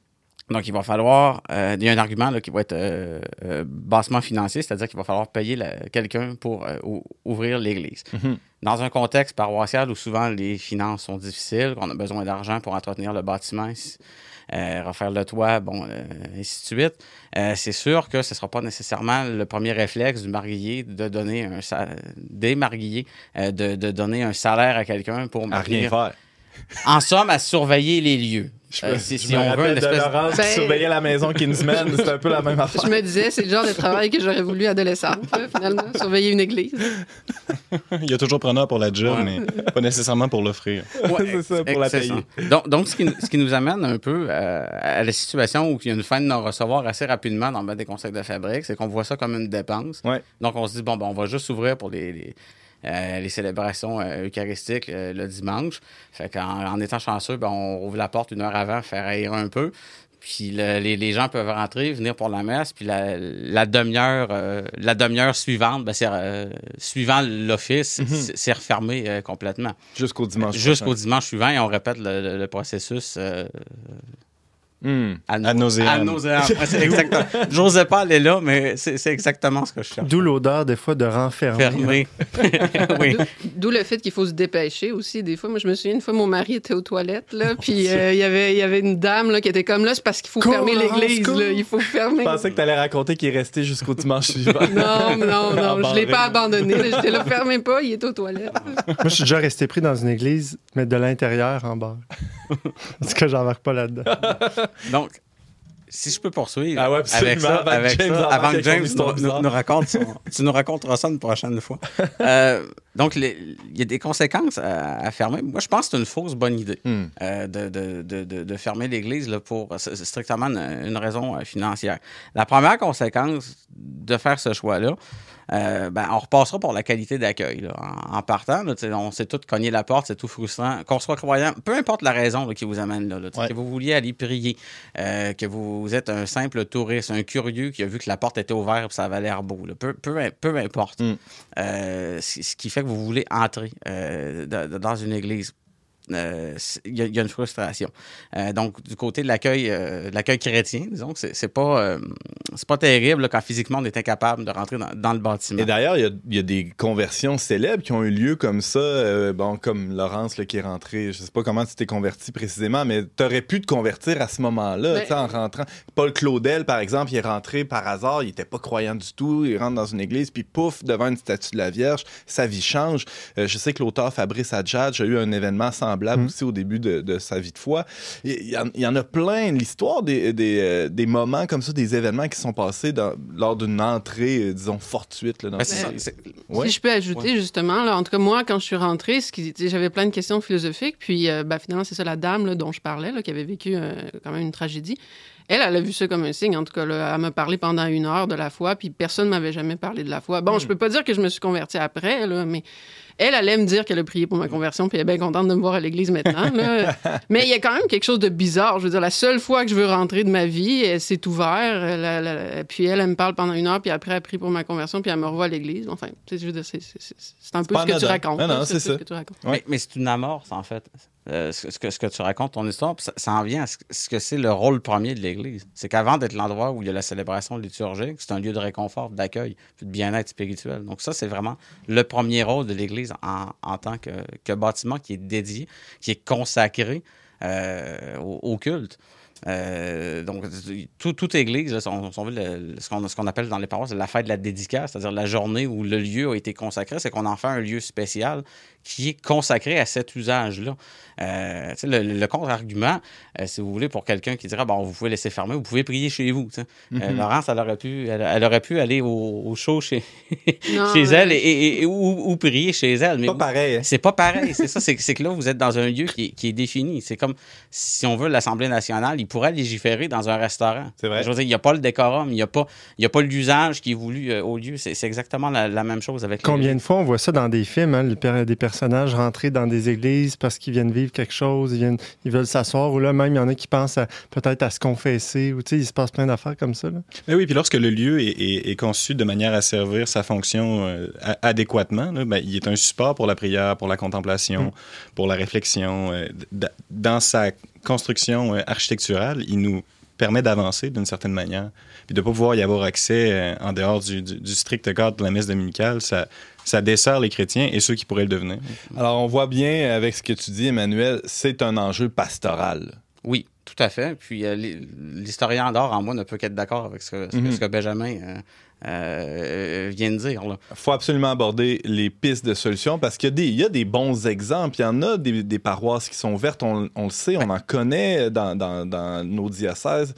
Donc, il va falloir. euh, il y a un argument là, qui va être euh, euh, bassement financier, c'est-à-dire qu'il va falloir payer quelqu'un pour ou- ouvrir l'église. Mhm. Dans un contexte paroissial où souvent les finances sont difficiles, qu'on a besoin d'argent pour entretenir le bâtiment, refaire le toit, bon, euh, ainsi de suite, euh, c'est sûr que ce ne sera pas nécessairement le premier réflexe du marguillier de donner un des marguilliers euh, de, de donner un salaire à quelqu'un pour À rien faire. En somme, à surveiller les lieux. Je, Euh, me- si je si me on veut une de espèce Laurence qui Ben- surveillait la maison Kinsman, c'est un peu la même affaire. Je me disais, c'est le genre de travail que j'aurais voulu adolescente, finalement, surveiller une église. Il y a toujours preneur pour la job, Ouais. mais pas nécessairement pour l'offrir. Ouais, C'est ça, pour la payer. Donc, donc ce, qui, ce qui nous amène un peu euh, à la situation où il y a une fin de non-recevoir assez rapidement dans le bas des conseils de fabrique, c'est qu'on voit ça comme une dépense. Ouais. Donc, on se dit, bon, ben, on va juste s'ouvrir pour les, les, euh, les célébrations euh, eucharistiques euh, le dimanche. Fait qu'en en étant chanceux, ben, on ouvre la porte une heure avant, faire aérer un peu. Puis le- les, les gens peuvent rentrer, venir pour la messe, puis la, la demi-heure la demi-heure suivante, ben, suivant l'office, c'est- c'est refermé complètement. Jusqu'au dimanche. Jusqu'au prochain. dimanche suivant et on répète le, le- le processus Hmm. à, Ad nauseam. à exactement. J'osais pas aller là, mais c'est exactement ce que je cherche. D'où l'odeur, des fois, de renfermer. Fermé. oui. D'où- le fait qu'il faut se dépêcher aussi. Des fois, moi, je me souviens, une fois, mon mari était aux toilettes, là, puis euh, il y avait- il y avait une dame là, qui était comme là, c'est parce qu'il faut Cours, fermer l'église. Il faut Je fermer. pensais que tu allais raconter qu'il est resté jusqu'au dimanche suivant. Non, non, non, je l'ai pas abandonné. J'étais là, fermez pas, il est aux toilettes. Moi, je suis déjà resté pris dans une église, mais de l'intérieur en bas. Parce que j'embarque pas là-dedans. Donc, si je peux poursuivre Ah ouais, avec ça, avant avec James ça, avant que James nous, raconte son- tu nous raconteras ça une prochaine fois. Euh, donc, il y a des conséquences à, à fermer. Moi, je pense que c'est une fausse bonne idée Hmm. euh, de, de- de- de- fermer l'Église là, pour strictement une, une raison euh, financière. La première conséquence de faire ce choix-là, euh, ben, on repassera pour la qualité d'accueil. En, en partant, là, on s'est tous cogné la porte, c'est tout frustrant. Qu'on soit croyant, peu importe la raison là, qui vous amène là, Ouais. que vous vouliez aller prier, euh, que vous êtes un simple touriste, un curieux qui a vu que la porte était ouverte et ça avait l'air beau. Peu, peu, peu importe. Mm. Euh, ce qui fait que vous voulez entrer dans une église. Euh, Il y, a- il y a une frustration. Euh, donc, du côté de l'accueil euh, l'accueil chrétien, disons que c'est c'est pas, euh, c'est pas terrible là, quand physiquement on est incapable de rentrer dans, dans le bâtiment. Et d'ailleurs, il y a- il y, a des conversions célèbres qui ont eu lieu comme ça. euh, bon, comme Laurence là, qui est rentrée. Je sais pas comment tu t'es converti précisément, mais tu aurais pu te convertir à ce moment-là, Ben- tu sais, en rentrant. Paul Claudel, par exemple, il est rentré par hasard. Il était pas croyant du tout. Il rentre dans une église, puis pouf, devant une statue de la Vierge, sa vie change. Euh, je sais que l'auteur Fabrice Adjadj a eu un événement semblable Mm. aussi au début de, de sa vie de foi. Il y, en, il y en a plein. L'histoire des, des, euh, des moments comme ça, des événements qui sont passés dans- lors d'une entrée, euh, disons, fortuite. Là, dans Ben, ça, Ouais. Si je peux ajouter, justement, là, en tout cas, moi, quand je suis rentrée, j'avais plein de questions philosophiques. Puis, euh, ben, finalement, c'est ça, la dame là, dont je parlais, là, qui avait vécu euh, quand même une tragédie. Elle, elle a vu ça comme un signe. En tout cas, là, elle m'a parlé pendant une heure de la foi, puis personne ne m'avait jamais parlé de la foi. Bon, je peux pas dire que je me suis convertie après, là, mais elle allait me dire qu'elle a prié pour ma conversion, puis elle est bien contente de me voir à l'église maintenant. là. mais il y a quand même quelque chose de bizarre. Je veux dire, la seule fois que je veux rentrer de ma vie, elle s'est ouvert. Elle, elle- elle- puis elle, elle me parle pendant une heure, puis après, elle prie pour ma conversion, puis elle me revoit à l'église. Enfin, tu sais, je veux dire, c'est un peu ce que tu racontes. Non, non, là, c'est ce ça. que tu racontes. Mais, mais c'est une amorce, en fait. Euh, ce, que, tu racontes, ton histoire, ça, en vient à ce, que c'est le rôle premier de l'Église. C'est qu'avant d'être l'endroit où il y a la célébration liturgique, c'est un lieu de réconfort, d'accueil, de bien-être spirituel. Donc ça, c'est vraiment le premier rôle de l'Église en, tant que, bâtiment qui est dédié, qui est consacré euh, au culte. Euh, donc, tout, toute église, là, on, on veut le- ce qu'on ce qu'on appelle dans les paroisses la fête de la dédicace, c'est-à-dire la journée où le lieu a été consacré, c'est qu'on en fait un lieu spécial qui est consacré à cet usage-là. Euh, le, le contre-argument, euh, si vous voulez, pour quelqu'un qui dirait, bon, vous pouvez laisser fermer, vous pouvez prier chez vous. Euh, Mhm. Laurence, elle aurait pu, elle, elle aurait pu aller au, au show chez, Non, chez mais- elle et, et- et- ou, ou prier chez elle. Mais Pas pareil. hein. c'est pas pareil, c'est ça. C'est que là, vous êtes dans un lieu qui est, qui est défini. C'est comme si on veut l'Assemblée nationale, il pourrait légiférer dans un restaurant. C'est vrai. Je veux dire, il n'y a pas le décorum, il n'y a pas, il y a pas l'usage qui est voulu euh, au lieu. C'est exactement la, la même chose avec les- Combien de fois on voit ça dans des films, hein, le des personnages rentrer dans des églises parce qu'ils viennent vivre quelque chose, ils, viennent, ils veulent s'asseoir, ou là même il y en a qui pensent à- peut-être à se confesser, ou tu sais, il se passe plein d'affaires comme ça. là. Mais oui, puis lorsque le lieu est, est- est conçu de manière à servir sa fonction euh, adéquatement, là, ben, il est un support pour la prière, pour la contemplation, pour la réflexion. euh, dans sa construction euh, architecturale, il nous permet d'avancer d'une certaine manière. Puis de ne pas pouvoir y avoir accès euh, en dehors du, du- du strict cadre de la messe dominicale, ça, ça dessert les chrétiens et ceux qui pourraient le devenir. Alors, on voit bien avec ce que tu dis, Emmanuel, c'est un enjeu pastoral. Oui, tout à fait. Puis euh, l'hi- l'historien d'or en moi ne peut qu'être d'accord avec ce que, ce Mhm. ce que Benjamin euh, euh, vient de dire. Il faut absolument aborder les pistes de solutions parce qu'il y, a des- il y a des bons exemples. Il y en a des, des paroisses qui sont ouvertes, on, on le sait, on en connaît dans, dans- dans nos diocèses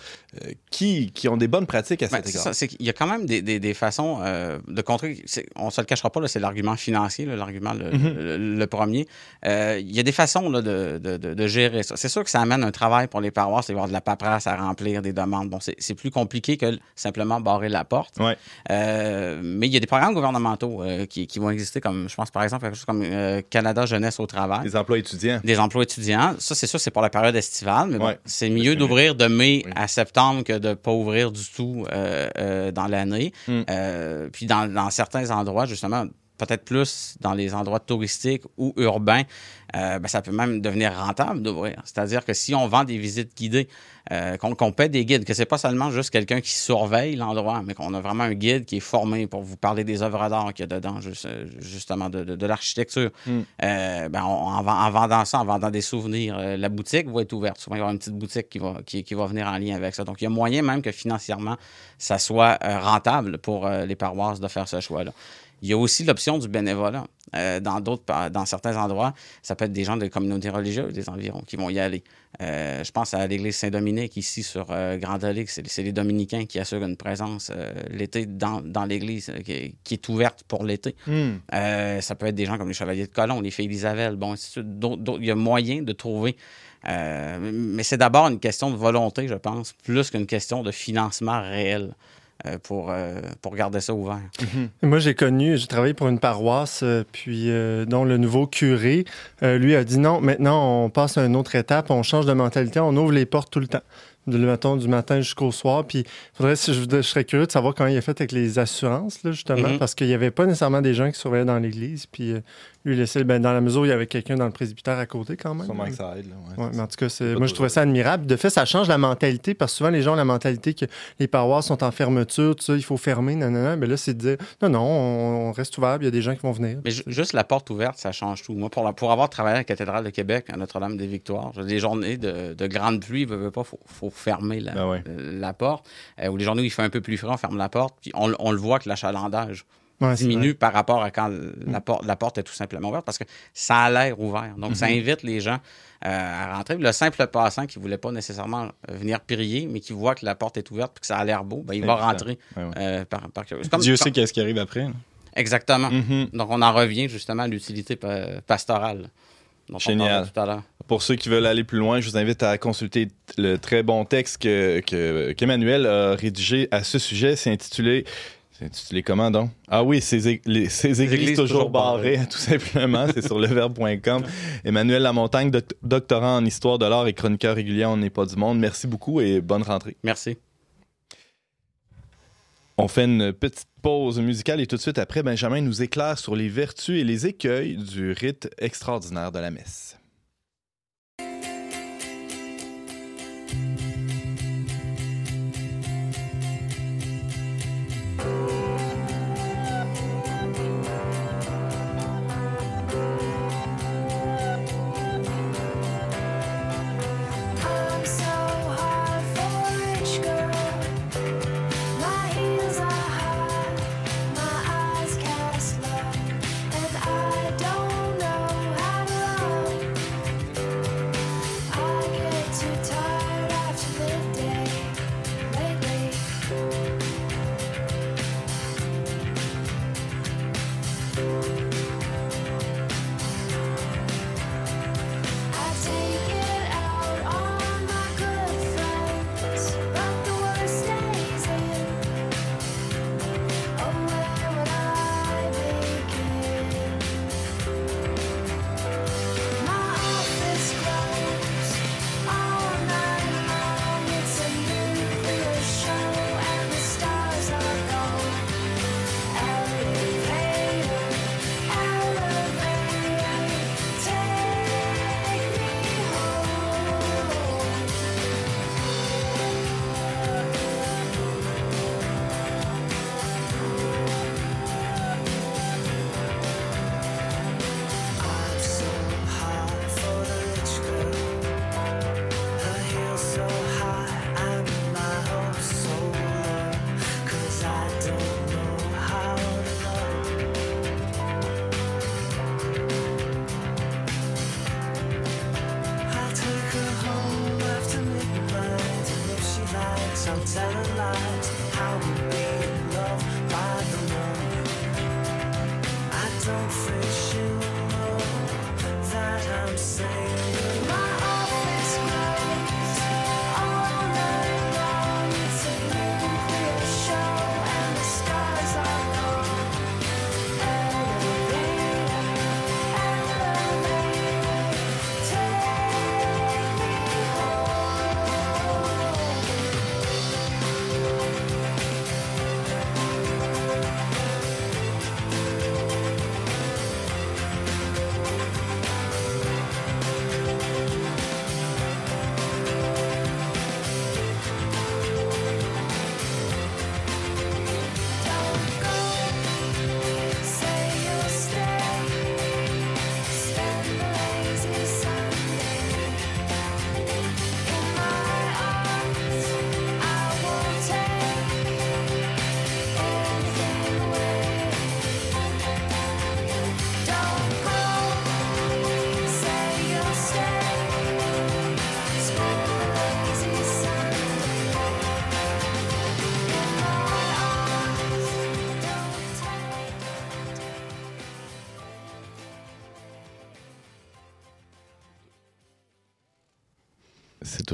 qui, qui ont des bonnes pratiques à Ben, cet égard. ça, qu'il y a quand même des, des- des façons euh, de contrer. On se le cachera pas, c'est l'argument financier, l'argument le, Mhm. le- le premier. Euh, Il y a des façons là, de, de- de- gérer ça. C'est sûr que ça amène un travail pour les paroisses, il va y avoir de la paperasse à remplir, des demandes. Bon, c'est plus compliqué que simplement barrer la porte. Ouais. Euh, mais il y a des programmes gouvernementaux qui, qui vont exister, comme je pense par exemple quelque chose comme Canada Jeunesse au travail Les emplois étudiants. des emplois étudiants. Ça, c'est sûr, c'est pour la période estivale, mais bon, c'est mieux d'ouvrir de mai Oui. à septembre que de ne pas ouvrir du tout euh, euh, dans l'année. Mm. Euh, puis dans, dans certains endroits, justement, peut-être plus dans les endroits touristiques ou urbains, euh, ben, ça peut même devenir rentable d'ouvrir. C'est-à-dire que si on vend des visites guidées, euh, qu'on qu'on paie des guides, que c'est pas seulement juste quelqu'un qui surveille l'endroit, mais qu'on a vraiment un guide qui est formé pour vous parler des œuvres d'art qu'il y a dedans, juste- euh, justement de, de- de l'architecture. Mm. Euh, ben, on- en, en vendant ça, en vendant des souvenirs, la boutique va être ouverte. Souvent, il va y avoir une petite boutique qui va, qui, qui va venir en lien avec ça. Donc, il y a moyen même que financièrement, ça soit rentable pour les paroisses de faire ce choix-là. Il y a aussi l'option du bénévolat. Euh, dans d'autres, dans certains endroits, ça peut être des gens de communautés religieuses des environs qui vont y aller. Euh, je pense à l'église Saint-Dominique ici sur euh, Grand Olive. C'est les dominicains qui assurent une présence l'été dans, dans l'église qui, est ouverte pour l'été. Hmm. ça peut être des gens comme les Chevaliers de Colomb, les Filles d'Isabelle. Bon, il y a moyen de trouver. mais c'est d'abord une question de volonté, je pense, plus qu'une question de financement réel. Euh, pour, euh, pour garder ça ouvert. Mhm. Moi, j'ai connu, j'ai travaillé pour une paroisse, euh, puis dont le nouveau curé, lui, a dit non, maintenant, on passe à une autre étape, on change de mentalité, on ouvre les portes tout le temps du matin, du matin jusqu'au soir. Puis, faudrait, je, je, serais curieux de savoir comment il a fait avec les assurances, là, justement, mhm. parce qu'il n'y avait pas nécessairement des gens qui surveillaient dans l'église. Puis, lui, laisser, ben, dans la mesure où il y avait quelqu'un dans le presbytère à côté, quand même. Sûrement que ça aide. ouais, mais en tout cas, moi, je trouvais ça admirable. De fait, ça change la mentalité, parce que souvent, les gens ont la mentalité que les paroisses sont en fermeture, tout ça, il faut fermer, non, non, non. Mais là, c'est de dire, non, non, on, reste ouvert, il y a des gens qui vont venir. Mais juste la porte ouverte, ça change tout. Moi, pour, pour avoir travaillé à la cathédrale de Québec, à Notre-Dame-des-Victoires, des journées de, de grande pluie, il ne pas, faut, faut fermer la, ben la porte. Euh, ou les journées où il fait un peu plus frais, on ferme la porte, puis on, on le voit que l'achalandage diminue par rapport à quand la, porte, la porte est tout simplement ouverte parce que ça a l'air ouvert. Donc, ça mhm. invite les gens euh, à rentrer. Le simple passant qui ne voulait pas nécessairement venir prier, mais qui voit que la porte est ouverte et que ça a l'air beau, ben, il va rentrer euh, par, par Dieu sait qu'est-ce qui arrive après. Exactement. Mhm. Donc, on en revient justement à l'utilité pastorale. Génial. Pour ceux qui veulent aller plus loin, je vous invite à consulter le très bon texte que, qu'Emmanuel a rédigé à ce sujet. C'est intitulé c'est intitulé comment donc? Ah oui, ces, églises, toujours, barrées, tout simplement. C'est sur leverbe.com. Emmanuel Lamontagne, doctorant en histoire de l'art et chroniqueur régulier On n'est pas du monde. Merci beaucoup et bonne rentrée. Merci. On fait une petite pause musicale et tout de suite après, Benjamin nous éclaire sur les vertus et les écueils du rite extraordinaire de la messe.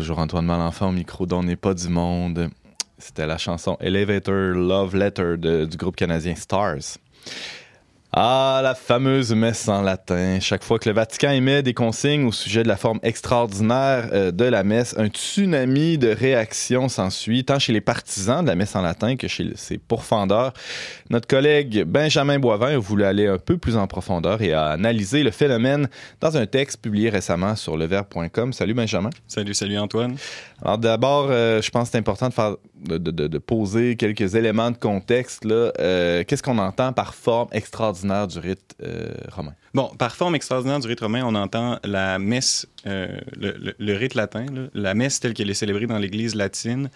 Toujours Antoine Malenfant au micro dont n'est pas du monde. C'était la chanson Elevator Love Letter de- du groupe canadien Stars. Ah, la fameuse messe en latin. Chaque fois que le Vatican émet des consignes au sujet de la forme extraordinaire euh, de la messe, un tsunami de réactions s'ensuit, tant chez les partisans de la messe en latin que chez ses pourfendeurs. Notre collègue Benjamin Boivin a voulu aller un peu plus en profondeur et a analysé le phénomène dans un texte publié récemment sur leverbe.com. Salut Benjamin. Salut, salut Antoine. Alors d'abord, euh, je pense que c'est important de, faire, de, poser quelques éléments de contexte. Euh, Qu'est-ce qu'on entend par forme extraordinaire du rite euh, romain? Bon, par forme extraordinaire du rite romain, on entend la messe, euh, le, rite latin, la messe telle qu'elle est célébrée dans l'Église latine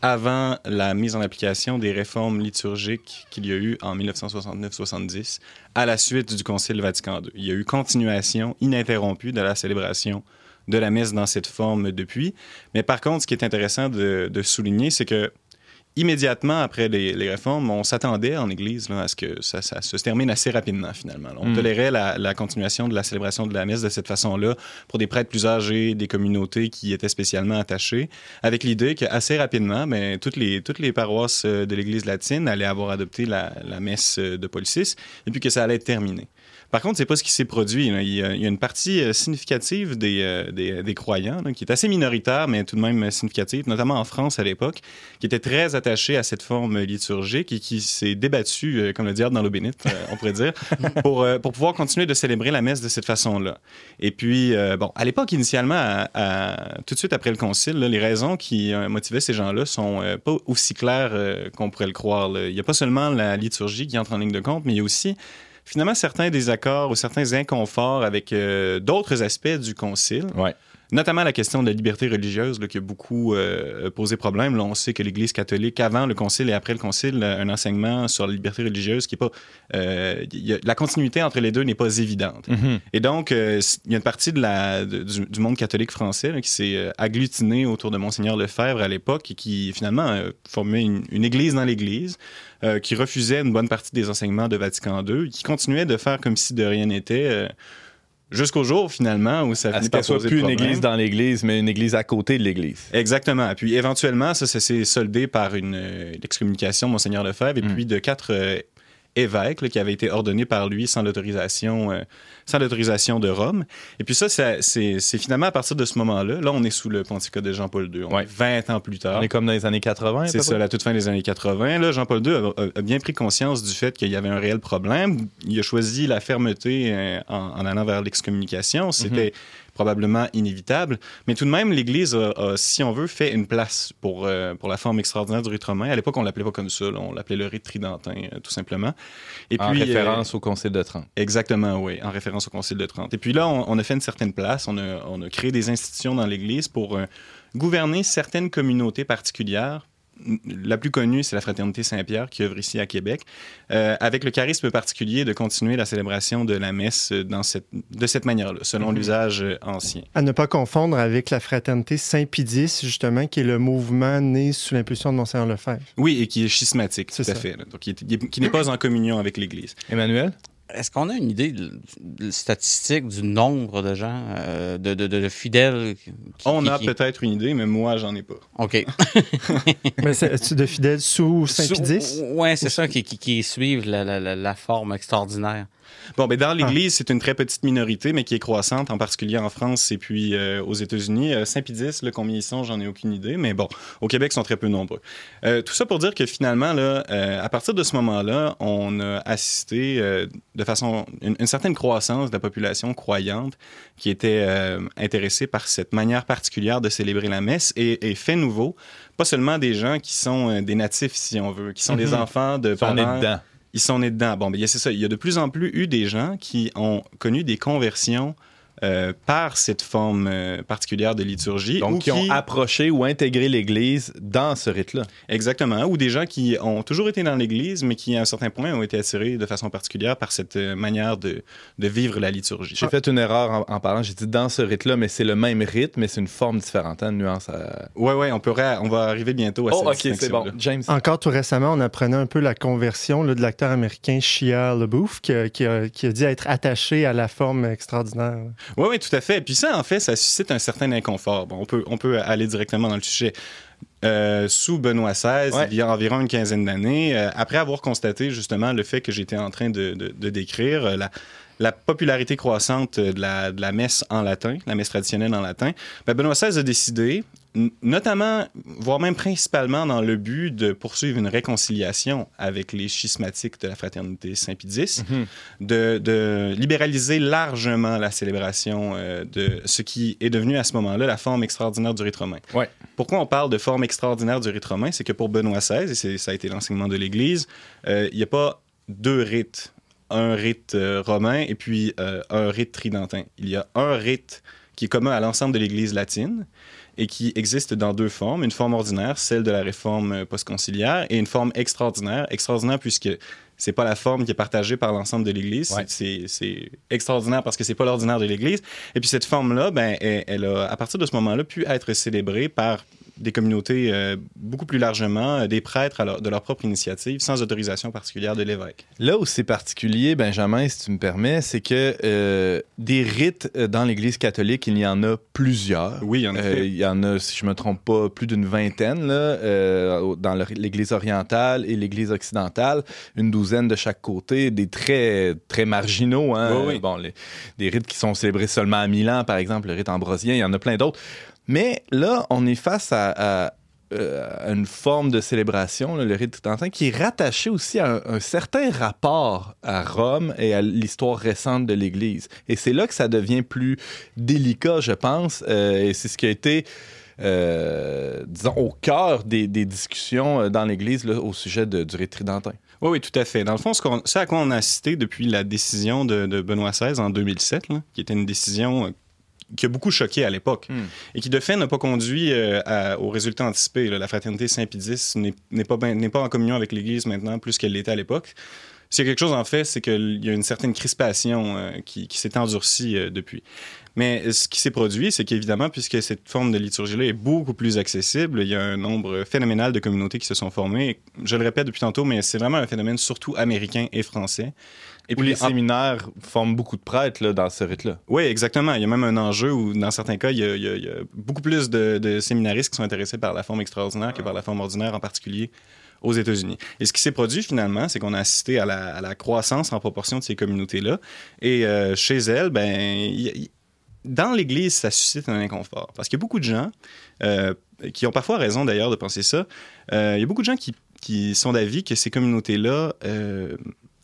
avant la mise en application des réformes liturgiques qu'il y a eu en 1969-70 à la suite du Concile Vatican II. Il y a eu continuation ininterrompue de la célébration de la messe dans cette forme depuis. Mais par contre, ce qui est intéressant de, de souligner, c'est que immédiatement après les, les réformes, on s'attendait en Église là, à ce que ça, ça se termine assez rapidement finalement. On Mm. tolérait la, la continuation de la célébration de la messe de cette façon-là pour des prêtres plus âgés, des communautés qui étaient spécialement attachées, avec l'idée qu'assez rapidement, ben, toutes, les, toutes les paroisses euh, de l'Église latine allaient avoir adopté la, la messe euh, de Paul VI et puis que ça allait être terminé. Par contre, c'est pas ce qui s'est produit. là. Il, y a, il y a une partie euh, significative des, euh, des, des croyants, là, qui est assez minoritaire, mais tout de même euh, significative, notamment en France à l'époque, qui était très attachée à cette forme liturgique et qui s'est débattue, euh, comme le diable dans l'eau bénite, on pourrait dire, pour, pour pouvoir continuer de célébrer la messe de cette façon-là. Et puis, bon, à l'époque, initialement, à- à- tout de suite après le concile, là, les raisons qui motivaient ces gens-là sont pas aussi claires qu'on pourrait le croire. Il n'y a pas seulement la liturgie qui entre en ligne de compte, mais il y a aussi finalement certains désaccords ou certains inconforts avec euh, d'autres aspects du concile. Ouais. Notamment la question de la liberté religieuse, là, qui a beaucoup euh, posé problème. Là, on sait que l'Église catholique, avant le Concile et après le Concile, a un enseignement sur la liberté religieuse qui est pas... euh, il y a- la continuité entre les deux n'est pas évidente. Et donc, euh, il y a une partie de la, de- du, du monde catholique français là, qui s'est euh, agglutiné autour de Monseigneur Lefebvre à l'époque et qui, finalement, formait une, une église dans l'église, qui refusait une bonne partie des enseignements de Vatican II, qui continuait de faire comme si de rien n'était... Jusqu'au jour, finalement, où ça À finit par qu'elle soit poser plus une église dans l'église, mais une église à côté de l'église. Exactement. Puis éventuellement, ça, ça s'est soldé par une euh, l'excommunication de Monseigneur Lefebvre et Mm. puis de quatre euh, évêques là, qui avaient été ordonnés par lui sans l'autorisation euh, sans l'autorisation de Rome. Et puis ça, ça- c'est finalement à partir de ce moment-là, là, on est sous le pontificat de Jean-Paul II. On Ouais. est 20 ans plus tard. On est comme dans les années 80. à C'est ça, la toute fin des années 80. Là, Jean-Paul II a, bien pris conscience du fait qu'il y avait un réel problème. Il a choisi la fermeté euh, en, en allant vers l'excommunication. C'était probablement inévitable. Mais tout de même, l'Église a, a, si on veut, fait une place pour, euh, pour la forme extraordinaire du rite romain. À l'époque, on l'appelait pas comme ça. là. on l'appelait le rite tridentin, euh, tout simplement. Et En puis, euh, référence au Concile de Trente. Exactement, oui, en référence au Concile de Trente. Et puis là, on, on a fait une certaine place, on a, on a créé des institutions dans l'Église pour euh, gouverner certaines communautés particulières. La plus connue, c'est la Fraternité Saint-Pierre qui œuvre ici à Québec, euh, avec le charisme particulier de continuer la célébration de la messe dans cette, de cette manière-là, selon l'usage euh, ancien. À ne pas confondre avec la fraternité Saint-Pédis, justement, qui est le mouvement né sous l'impulsion de Monseigneur Lefebvre. Oui, et qui est schismatique, tout à ça. fait. là. Donc, qui n'est pas en communion avec l'Église. Emmanuel? Est-ce qu'on a une idée de- de- statistique du nombre de gens, euh, de, de- de fidèles? qui- On qui- a qui- peut-être une idée, mais moi, j'en ai pas. OK. Mais c'est de fidèles sous Saint-Pédis? Oui, c'est ça, qui, qui, qui suivent la, la- la- la forme extraordinaire. Bon, ben dans l'Église, c'est une très petite minorité, mais qui est croissante, en particulier en France et puis euh, aux États-Unis. Euh, Saint-Pédis, là, combien ils sont, j'en ai aucune idée, mais bon, au Québec, ils sont très peu nombreux. Euh, tout ça pour dire que finalement, là, euh, à partir de ce moment-là, on a assisté de façon une, une certaine croissance de la population croyante qui était intéressée par cette manière particulière de célébrer la messe et, et fait nouveau, pas seulement des gens qui sont des natifs, si on veut, qui sont des Mhm. enfants de parents ils sont nés dedans. Bon, ben, c'est ça. Il y a de plus en plus eu des gens qui ont connu des conversions euh, par cette forme euh, particulière de liturgie. Donc, ou qui ont approché ou intégré l'Église dans ce rite-là. Exactement. Ou des gens qui ont toujours été dans l'Église, mais qui, à un certain point, ont été attirés de façon particulière par cette euh, manière de, de vivre la liturgie. J'ai fait une erreur en, en parlant. J'ai dit dans ce rite-là, mais c'est le même rite, mais c'est une forme différente, hein, une nuance. à- Ouais, ouais, on, pourrait, on va arriver bientôt à Oh, cette ok, c'est bon. James. Encore tout récemment, on apprenait un peu la conversion là, de l'acteur américain Shia LaBeouf, qui, a- qui a, qui a dit être attaché à la forme extraordinaire. Oui, oui, tout à fait. Puis ça, en fait, ça suscite un certain inconfort. Bon, on peut, on peut aller directement dans le sujet. Euh, sous Benoît XVI, Ouais. il y a environ une quinzaine d'années, euh, après avoir constaté justement le fait que j'étais en train de, de- de décrire euh, la, la popularité croissante de la, de la messe en latin, la messe traditionnelle en latin, ben, Benoît XVI a décidé, notamment, voire même principalement dans le but de poursuivre une réconciliation avec les schismatiques de la fraternité Saint-Pie X, de, de libéraliser largement la célébration euh, de ce qui est devenu à ce moment-là la forme extraordinaire du rite romain. Ouais. Pourquoi on parle de forme extraordinaire du rite romain? C'est que pour Benoît XVI, et ça a été l'enseignement de l'Église, euh, il n'y a pas deux rites. Un rite euh, romain et puis un rite tridentin. Il y a un rite qui est commun à l'ensemble de l'Église latine et qui existe dans deux formes. Une forme ordinaire, celle de la réforme euh, postconciliaire, et une forme extraordinaire. Extraordinaire puisque c'est pas la forme qui est partagée par l'ensemble de l'Église. Ouais. C'est- C'est extraordinaire parce que c'est pas l'ordinaire de l'Église. Et puis cette forme-là, ben, elle, elle a, à partir de ce moment-là, pu être célébrée par des communautés euh, beaucoup plus largement, euh, des prêtres leur- de leur propre initiative, sans autorisation particulière de l'évêque. Là où c'est particulier, Benjamin, si tu me permets, c'est que euh, des rites euh, dans l'Église catholique, il y en a plusieurs. Oui, en Euh, effet. il y en a, si je me trompe pas, plus d'une vingtaine là, euh, dans l'Église orientale et l'Église occidentale, une douzaine de chaque côté, des très très marginaux. Hein? Oui, oui. Bon, les- des rites qui sont célébrés seulement à Milan, par exemple, le rite ambrosien, il y en a plein d'autres. Mais là, on est face à, euh, une forme de célébration, le rite tridentin, qui est rattaché aussi à un, certain rapport à Rome et à l'histoire récente de l'Église. Et c'est là que ça devient plus délicat, je pense, euh, et c'est ce qui a été, euh, disons, au cœur des, discussions dans l'Église au sujet du rite tridentin. Oui, oui, tout à fait. Dans le fond, ce, qu'on- ce à quoi on a assisté depuis la décision de, Benoît XVI en 2007, là, qui était une décision qui a beaucoup choqué à l'époque Hmm. et qui, de fait, n'a pas conduit euh, à- au résultat anticipé. là. La fraternité Saint-Pie X n'est pas, ben- pas en communion avec l'Église maintenant plus qu'elle l'était à l'époque. S'il y a quelque chose, en fait, c'est qu'il y a une certaine crispation euh, qui, qui s'est endurcie euh, depuis. Mais ce qui s'est produit, c'est qu'évidemment, puisque cette forme de liturgie-là est beaucoup plus accessible, il y a un nombre phénoménal de communautés qui se sont formées. Je le répète depuis tantôt, mais c'est vraiment un phénomène surtout américain et français. Et Où les en- séminaires forment beaucoup de prêtres là, dans ce rite-là. oui, exactement. Il y a même un enjeu où, dans certains cas, il y a, il y a- il y a beaucoup plus de, de séminaristes qui sont intéressés par la forme extraordinaire que par la forme ordinaire, en particulier aux États-Unis. Et ce qui s'est produit finalement, c'est qu'on a assisté à la, à la croissance en proportion de ces communautés-là. Et euh, chez elles, ben, y dans l'Église, ça suscite un inconfort. Parce qu'il y a beaucoup de gens euh, qui ont parfois raison d'ailleurs de penser ça. Euh, il y a beaucoup de gens qui, qui sont d'avis que ces communautés-là euh,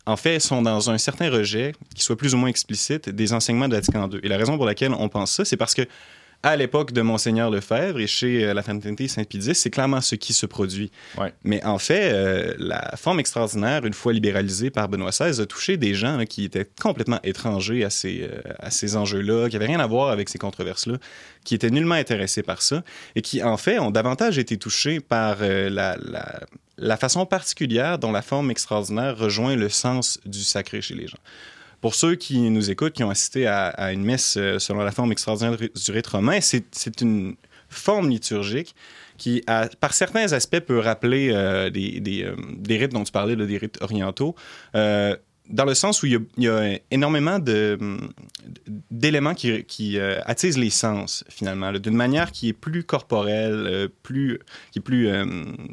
en fait, sont dans un certain rejet, qui soit plus ou moins explicite, des enseignements de Vatican II. Et la raison pour laquelle on pense ça, c'est parce que à l'époque de Monseigneur Lefebvre et chez euh, la fraternité Saint-Pie X, c'est clairement ce qui se produit. Ouais. Mais en fait, euh, la forme extraordinaire, une fois libéralisée par Benoît XVI, a touché des gens là, qui étaient complètement étrangers à ces, euh, à ces enjeux-là, qui n'avaient rien à voir avec ces controverses-là, qui étaient nullement intéressés par ça, et qui, en fait, ont davantage été touchés par euh, la, la, la façon particulière dont la forme extraordinaire rejoint le sens du sacré chez les gens. Pour ceux qui nous écoutent, qui ont assisté à, une messe euh, selon la forme extraordinaire du rite romain, c'est une forme liturgique qui, par certains aspects, peut rappeler euh, euh, des rites dont tu parlais, là, des rites orientaux, dans le sens où il y a, il y a énormément d'éléments qui, qui euh, attisent les sens, finalement, d'une manière qui est plus corporelle, euh, plus, qui est plus... euh,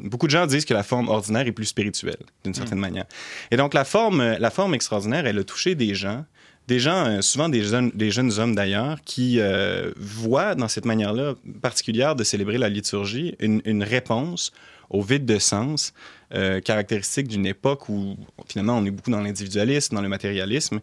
beaucoup de gens disent que la forme ordinaire est plus spirituelle, d'une certaine manière. Et donc, la forme, la forme extraordinaire, elle a touché des gens, des gens, souvent des jeunes, des jeunes hommes d'ailleurs, qui voient dans cette manière-là particulière de célébrer la liturgie une, une réponse au vide de sens euh, caractéristique d'une époque où finalement on est beaucoup dans l'individualisme, dans le matérialisme.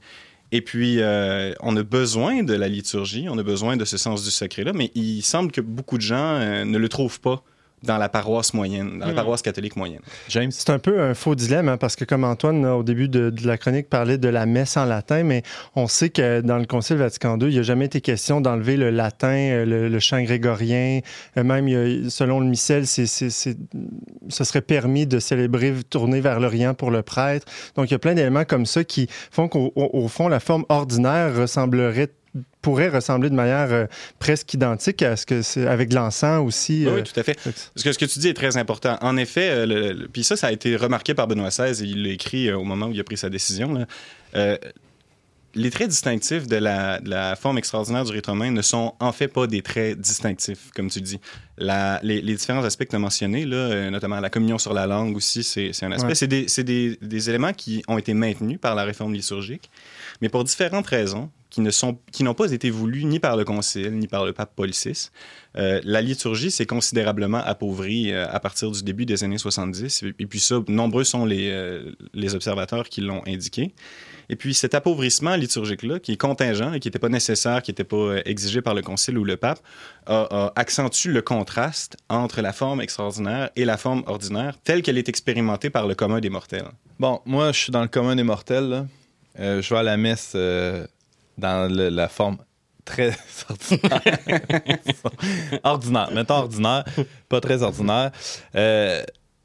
Et puis, euh, on a besoin de la liturgie, on a besoin de ce sens du secret-là, mais il semble que beaucoup de gens euh, ne le trouvent pas dans la paroisse moyenne, dans la Hmm. paroisse catholique moyenne. James? C'est un peu un faux dilemme, hein, parce que comme Antoine, au début de, de la chronique, parlait de la messe en latin, mais on sait que dans le Concile Vatican II, il n'y a jamais été question d'enlever le latin, euh, le, le chant grégorien. Euh, Même, a- selon le missel, c'est, c'est- c'est- ce serait permis de célébrer, tourner vers l'Orient pour le prêtre. Donc, il y a plein d'éléments comme ça qui font qu'au au- au fond, la forme ordinaire ressemblerait pourrait ressembler de manière euh, presque identique à ce que c'est avec l'encens aussi. Oui, euh, oui, tout à fait. Parce que ce que tu dis est très important. En effet, euh, le- le- puis ça, ça a été remarqué par Benoît XVI, et il l'a écrit au moment où il a pris sa décision. là. Les traits distinctifs de la, de la forme extraordinaire du rite romain ne sont en fait pas des traits distinctifs, comme tu dis. La, les, les différents aspects que tu as mentionnés, là, notamment la communion sur la langue aussi, c'est un aspect. Ouais. C'est des, des, des éléments qui ont été maintenus par la réforme liturgique, mais pour différentes raisons qui n'ont pas été voulues ni par le Concile ni par le pape Paul VI. Euh, la liturgie s'est considérablement appauvrie euh, à partir du début des années 70. Et, puis ça, nombreux sont les, euh, les observateurs qui l'ont indiqué. Et puis cet appauvrissement liturgique-là, qui est contingent et qui n'était pas nécessaire, qui n'était pas exigé par le Concile ou le pape, accentue le contraste entre la forme extraordinaire et la forme ordinaire, telle qu'elle est expérimentée par le commun des mortels. Bon, moi, je suis dans le commun des mortels. je vais à la messe dans la forme très ordinaire. ordinaire, mettons ordinaire, pas très ordinaire. Euh,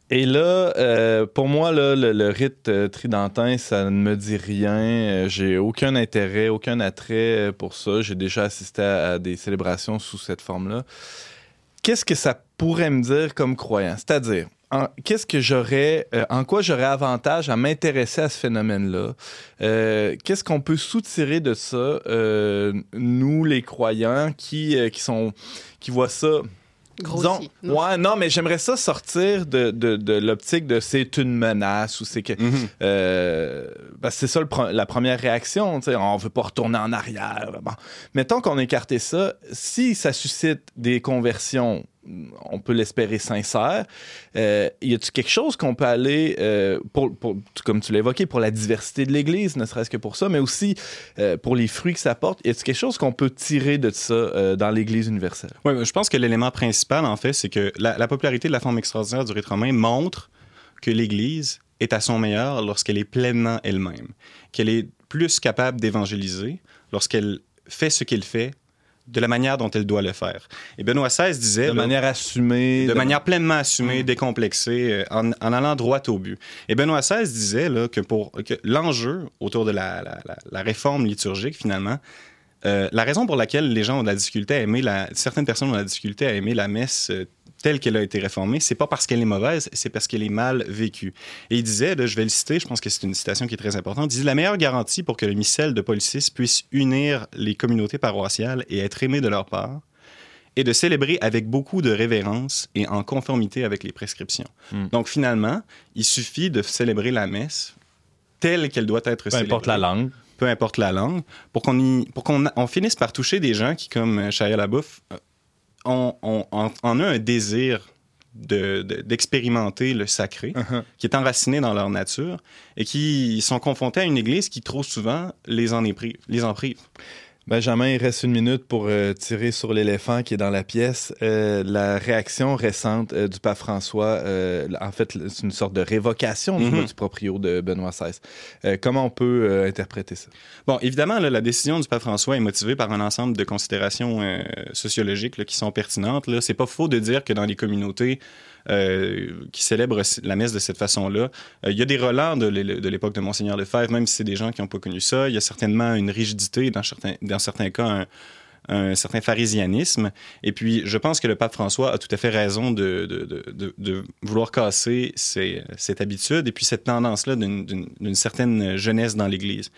et là, euh, pour moi, là, le, rite euh, tridentin, ça ne me dit rien. J'ai aucun intérêt, aucun attrait pour ça. J'ai déjà assisté à, à des célébrations sous cette forme-là. Qu'est-ce que ça pourrait me dire comme croyant? C'est-à-dire, qu'est-ce que j'aurais, euh, en quoi j'aurais avantage à m'intéresser à ce phénomène-là? Euh, qu'est-ce qu'on peut soutirer de ça, euh, nous, les croyants, qui, euh, qui sont, qui voient ça? Grossi. Disons, ouais, non, mais j'aimerais ça sortir de, de, de l'optique de c'est une menace ou c'est que. Euh, parce que c'est ça le la première réaction. tu sais, On veut pas retourner en arrière. Bon. Mettons qu'on écartait ça. Si ça suscite des conversions, on peut l'espérer sincères, euh, y a-tu quelque chose qu'on peut aller, euh, pour, comme tu l'as évoqué, pour la diversité de l'Église, ne serait-ce que pour ça, mais aussi euh, pour les fruits que ça porte, y a-tu quelque chose qu'on peut tirer de ça dans l'Église universelle? Oui, je pense que l'élément principal, en fait, c'est que la, la popularité de la forme extraordinaire du rite romain montre que l'Église est à son meilleur lorsqu'elle est pleinement elle-même, qu'elle est plus capable d'évangéliser lorsqu'elle fait ce qu'elle fait de la manière dont elle doit le faire. Et Benoît XVI disait... De là, manière assumée. de manière pleinement assumée, décomplexée, euh, en, en allant droit au but. Et Benoît XVI disait là, que pour que l'enjeu autour de la, la- la- la réforme liturgique, finalement, euh, la raison pour laquelle les gens ont de la difficulté à aimer la, certaines personnes ont de la difficulté à aimer la messe euh, telle qu'elle a été réformée, c'est pas parce qu'elle est mauvaise, c'est parce qu'elle est mal vécue. Et il disait, là, je vais le citer, je pense que c'est une citation qui est très importante, il dit la meilleure garantie pour que le missel de Paul VI puisse unir les communautés paroissiales et être aimé de leur part, et de célébrer avec beaucoup de révérence et en conformité avec les prescriptions. Mm. Donc finalement, il suffit de célébrer la messe telle qu'elle doit être Peu célébrée. importe la langue. Peu importe la langue, pour qu'on y- pour qu'on on finisse par toucher des gens qui, comme euh, Shia LaBeouf, ont- en ont un désir de- de- d'expérimenter le sacré, Uh-huh. qui est enraciné dans leur nature, et qui sont confrontés à une église qui, trop souvent, les en, les en prive. Benjamin, il reste une minute pour euh, tirer sur l'éléphant qui est dans la pièce. Euh, la réaction récente euh, du pape François, en fait, c'est une sorte de révocation du Mhm. mot du proprio de Benoît XVI. Comment on peut interpréter ça? Bon, évidemment, là, la décision du pape François est motivée par un ensemble de considérations sociologiques là, qui sont pertinentes. C'est pas faux de dire que dans les communautés qui célèbrent la messe de cette façon-là, euh, il y a des relents de l'é- de l'époque de Monseigneur Lefebvre, même si c'est des gens qui n'ont pas connu ça. Il y a certainement une rigidité, dans certains, cas, un, certain pharisianisme. Et puis, je pense que le pape François a tout à fait raison de, vouloir casser cette habitude et puis cette tendance-là d'une certaine jeunesse dans l'Église.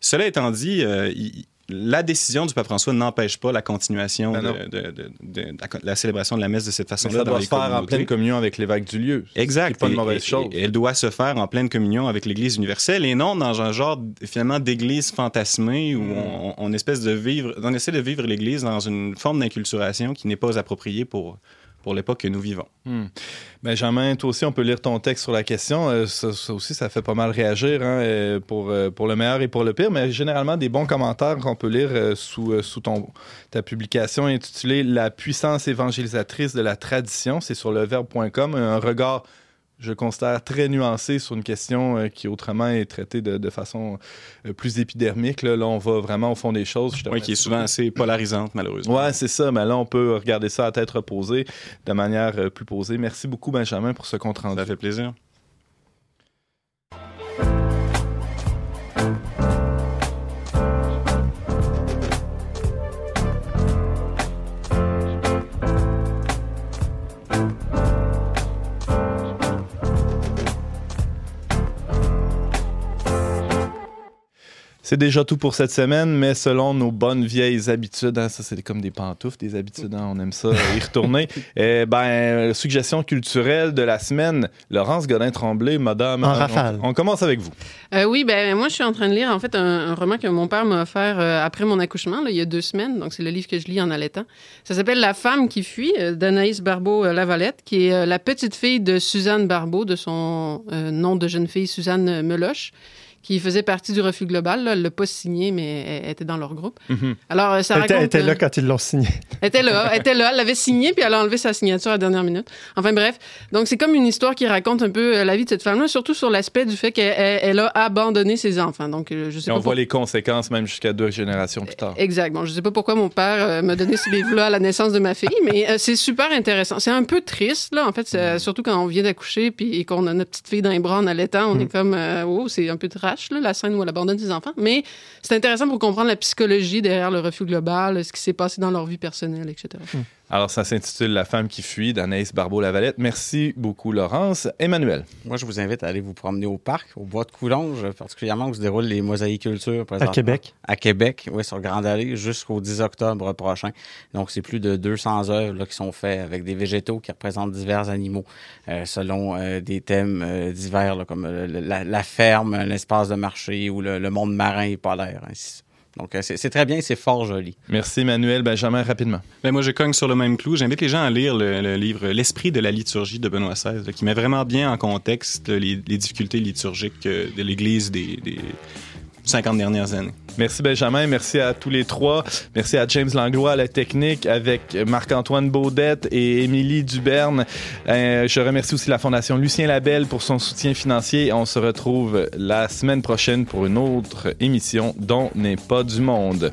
Cela étant dit, euh, il- la décision du pape François n'empêche pas la continuation Ben de, de- de- de- de la, célébration de la messe de cette façon-là ça dans doit les se faire en pleine communion avec l'évêque du lieu. Exact. C'est pas une mauvaise et- chose. et elle doit se faire en pleine communion avec l'Église universelle et non dans un genre finalement d'église fantasmée où Mm. on, on espèce de vivre, on essaie de vivre l'Église dans une forme d'inculturation qui n'est pas appropriée pour pour l'époque que nous vivons. Hmm. Benjamin, toi aussi, on peut lire ton texte sur la question. Euh, ça, ça aussi, ça fait pas mal réagir hein, euh, pour, euh, pour le meilleur et pour le pire, mais généralement des bons commentaires qu'on peut lire sous, sous ton, ta publication intitulée La puissance évangélisatrice de la tradition. C'est sur leverbe.com. Un regard, je considère, très nuancé sur une question euh, qui autrement est traitée de, de façon euh, plus épidermique. Là. Là, on va vraiment au fond des choses. Oui, qui est souvent assez polarisante malheureusement. Ouais, c'est ça. Mais là, on peut regarder ça à tête reposée, de manière euh, plus posée. Merci beaucoup, Benjamin, pour ce compte rendu. Ça fait plaisir. C'est déjà tout pour cette semaine, mais selon nos bonnes vieilles habitudes, hein, ça c'est comme des pantoufles, des habitudes, hein, on aime ça y retourner. Eh ben, suggestion culturelle de la semaine, Laurence Godin-Tremblay, madame. En on- rafale. On, commence avec vous. Euh, oui, ben moi, je suis en train de lire en fait un, un roman que mon père m'a offert euh, après mon accouchement, là, il y a deux semaines. Donc, c'est le livre que je lis en allaitant. Ça s'appelle La femme qui fuit euh, d'Anaïs Barbeau-Lavalette, qui est euh, la petite fille de Suzanne Barbeau, de son euh, nom de jeune fille, Suzanne Meloche, qui faisait partie du refus global. Là. Elle l'a pas signé, mais elle était dans leur groupe. Mhm. Alors, euh, ça Elle était, là quand ils l'ont signé. elle était là, elle était là, elle l'avait signé, puis elle a enlevé sa signature à la dernière minute. Enfin bref, donc c'est comme une histoire qui raconte un peu euh, la vie de cette femme-là, surtout sur l'aspect du fait qu'elle elle- elle a abandonné ses enfants. Donc euh, je sais Et on pas voit pour- les conséquences même jusqu'à deux générations plus tard. Exact. Bon, je sais pas pourquoi mon père euh, m'a donné ce livre-là à la naissance de ma fille, mais euh, c'est super intéressant. C'est un peu triste, là, en fait, c'est- surtout quand on vient d'accoucher puis et qu'on a notre petite fille dans les bras en allaitant, on est comme, euh, oh, c'est un peu trash, la scène où elle abandonne ses enfants. Mais c'est intéressant pour comprendre la psychologie derrière le refus global, ce qui s'est passé dans leur vie personnelle, etc. Alors, ça s'intitule La femme qui fuit d'Anaïs Barbeau-Lavalette. Merci beaucoup, Laurence. Emmanuel. Moi, je vous invite à aller vous promener au parc, au bois de Coulonge, particulièrement où se déroulent les mosaïcultures À présentement. Québec. À Québec, oui, sur Grande Allée, jusqu'au 10 octobre prochain. Donc, c'est plus de 200 œuvres là, qui sont faites avec des végétaux qui représentent divers animaux euh, selon euh, des thèmes euh, divers, là, comme euh, la, la ferme, l'espace de marché ou le, le monde marin et polaire. ainsi. Donc, euh, c'est très bien, c'est fort joli. Merci, Emmanuel. Benjamin, rapidement. Ben moi, je cogne sur le même clou. J'invite les gens à lire le, le livre L'esprit de la liturgie de Benoît XVI, là, qui met vraiment bien en contexte les, les difficultés liturgiques euh, de l'Église des, des 50 dernières années. Merci Benjamin, merci à tous les trois. Merci à James Langlois à la technique avec Marc-Antoine Baudette et Émilie Duberne. Euh, je remercie aussi la Fondation Lucien Labelle pour son soutien financier. On se retrouve la semaine prochaine pour une autre émission dont n'est pas du monde.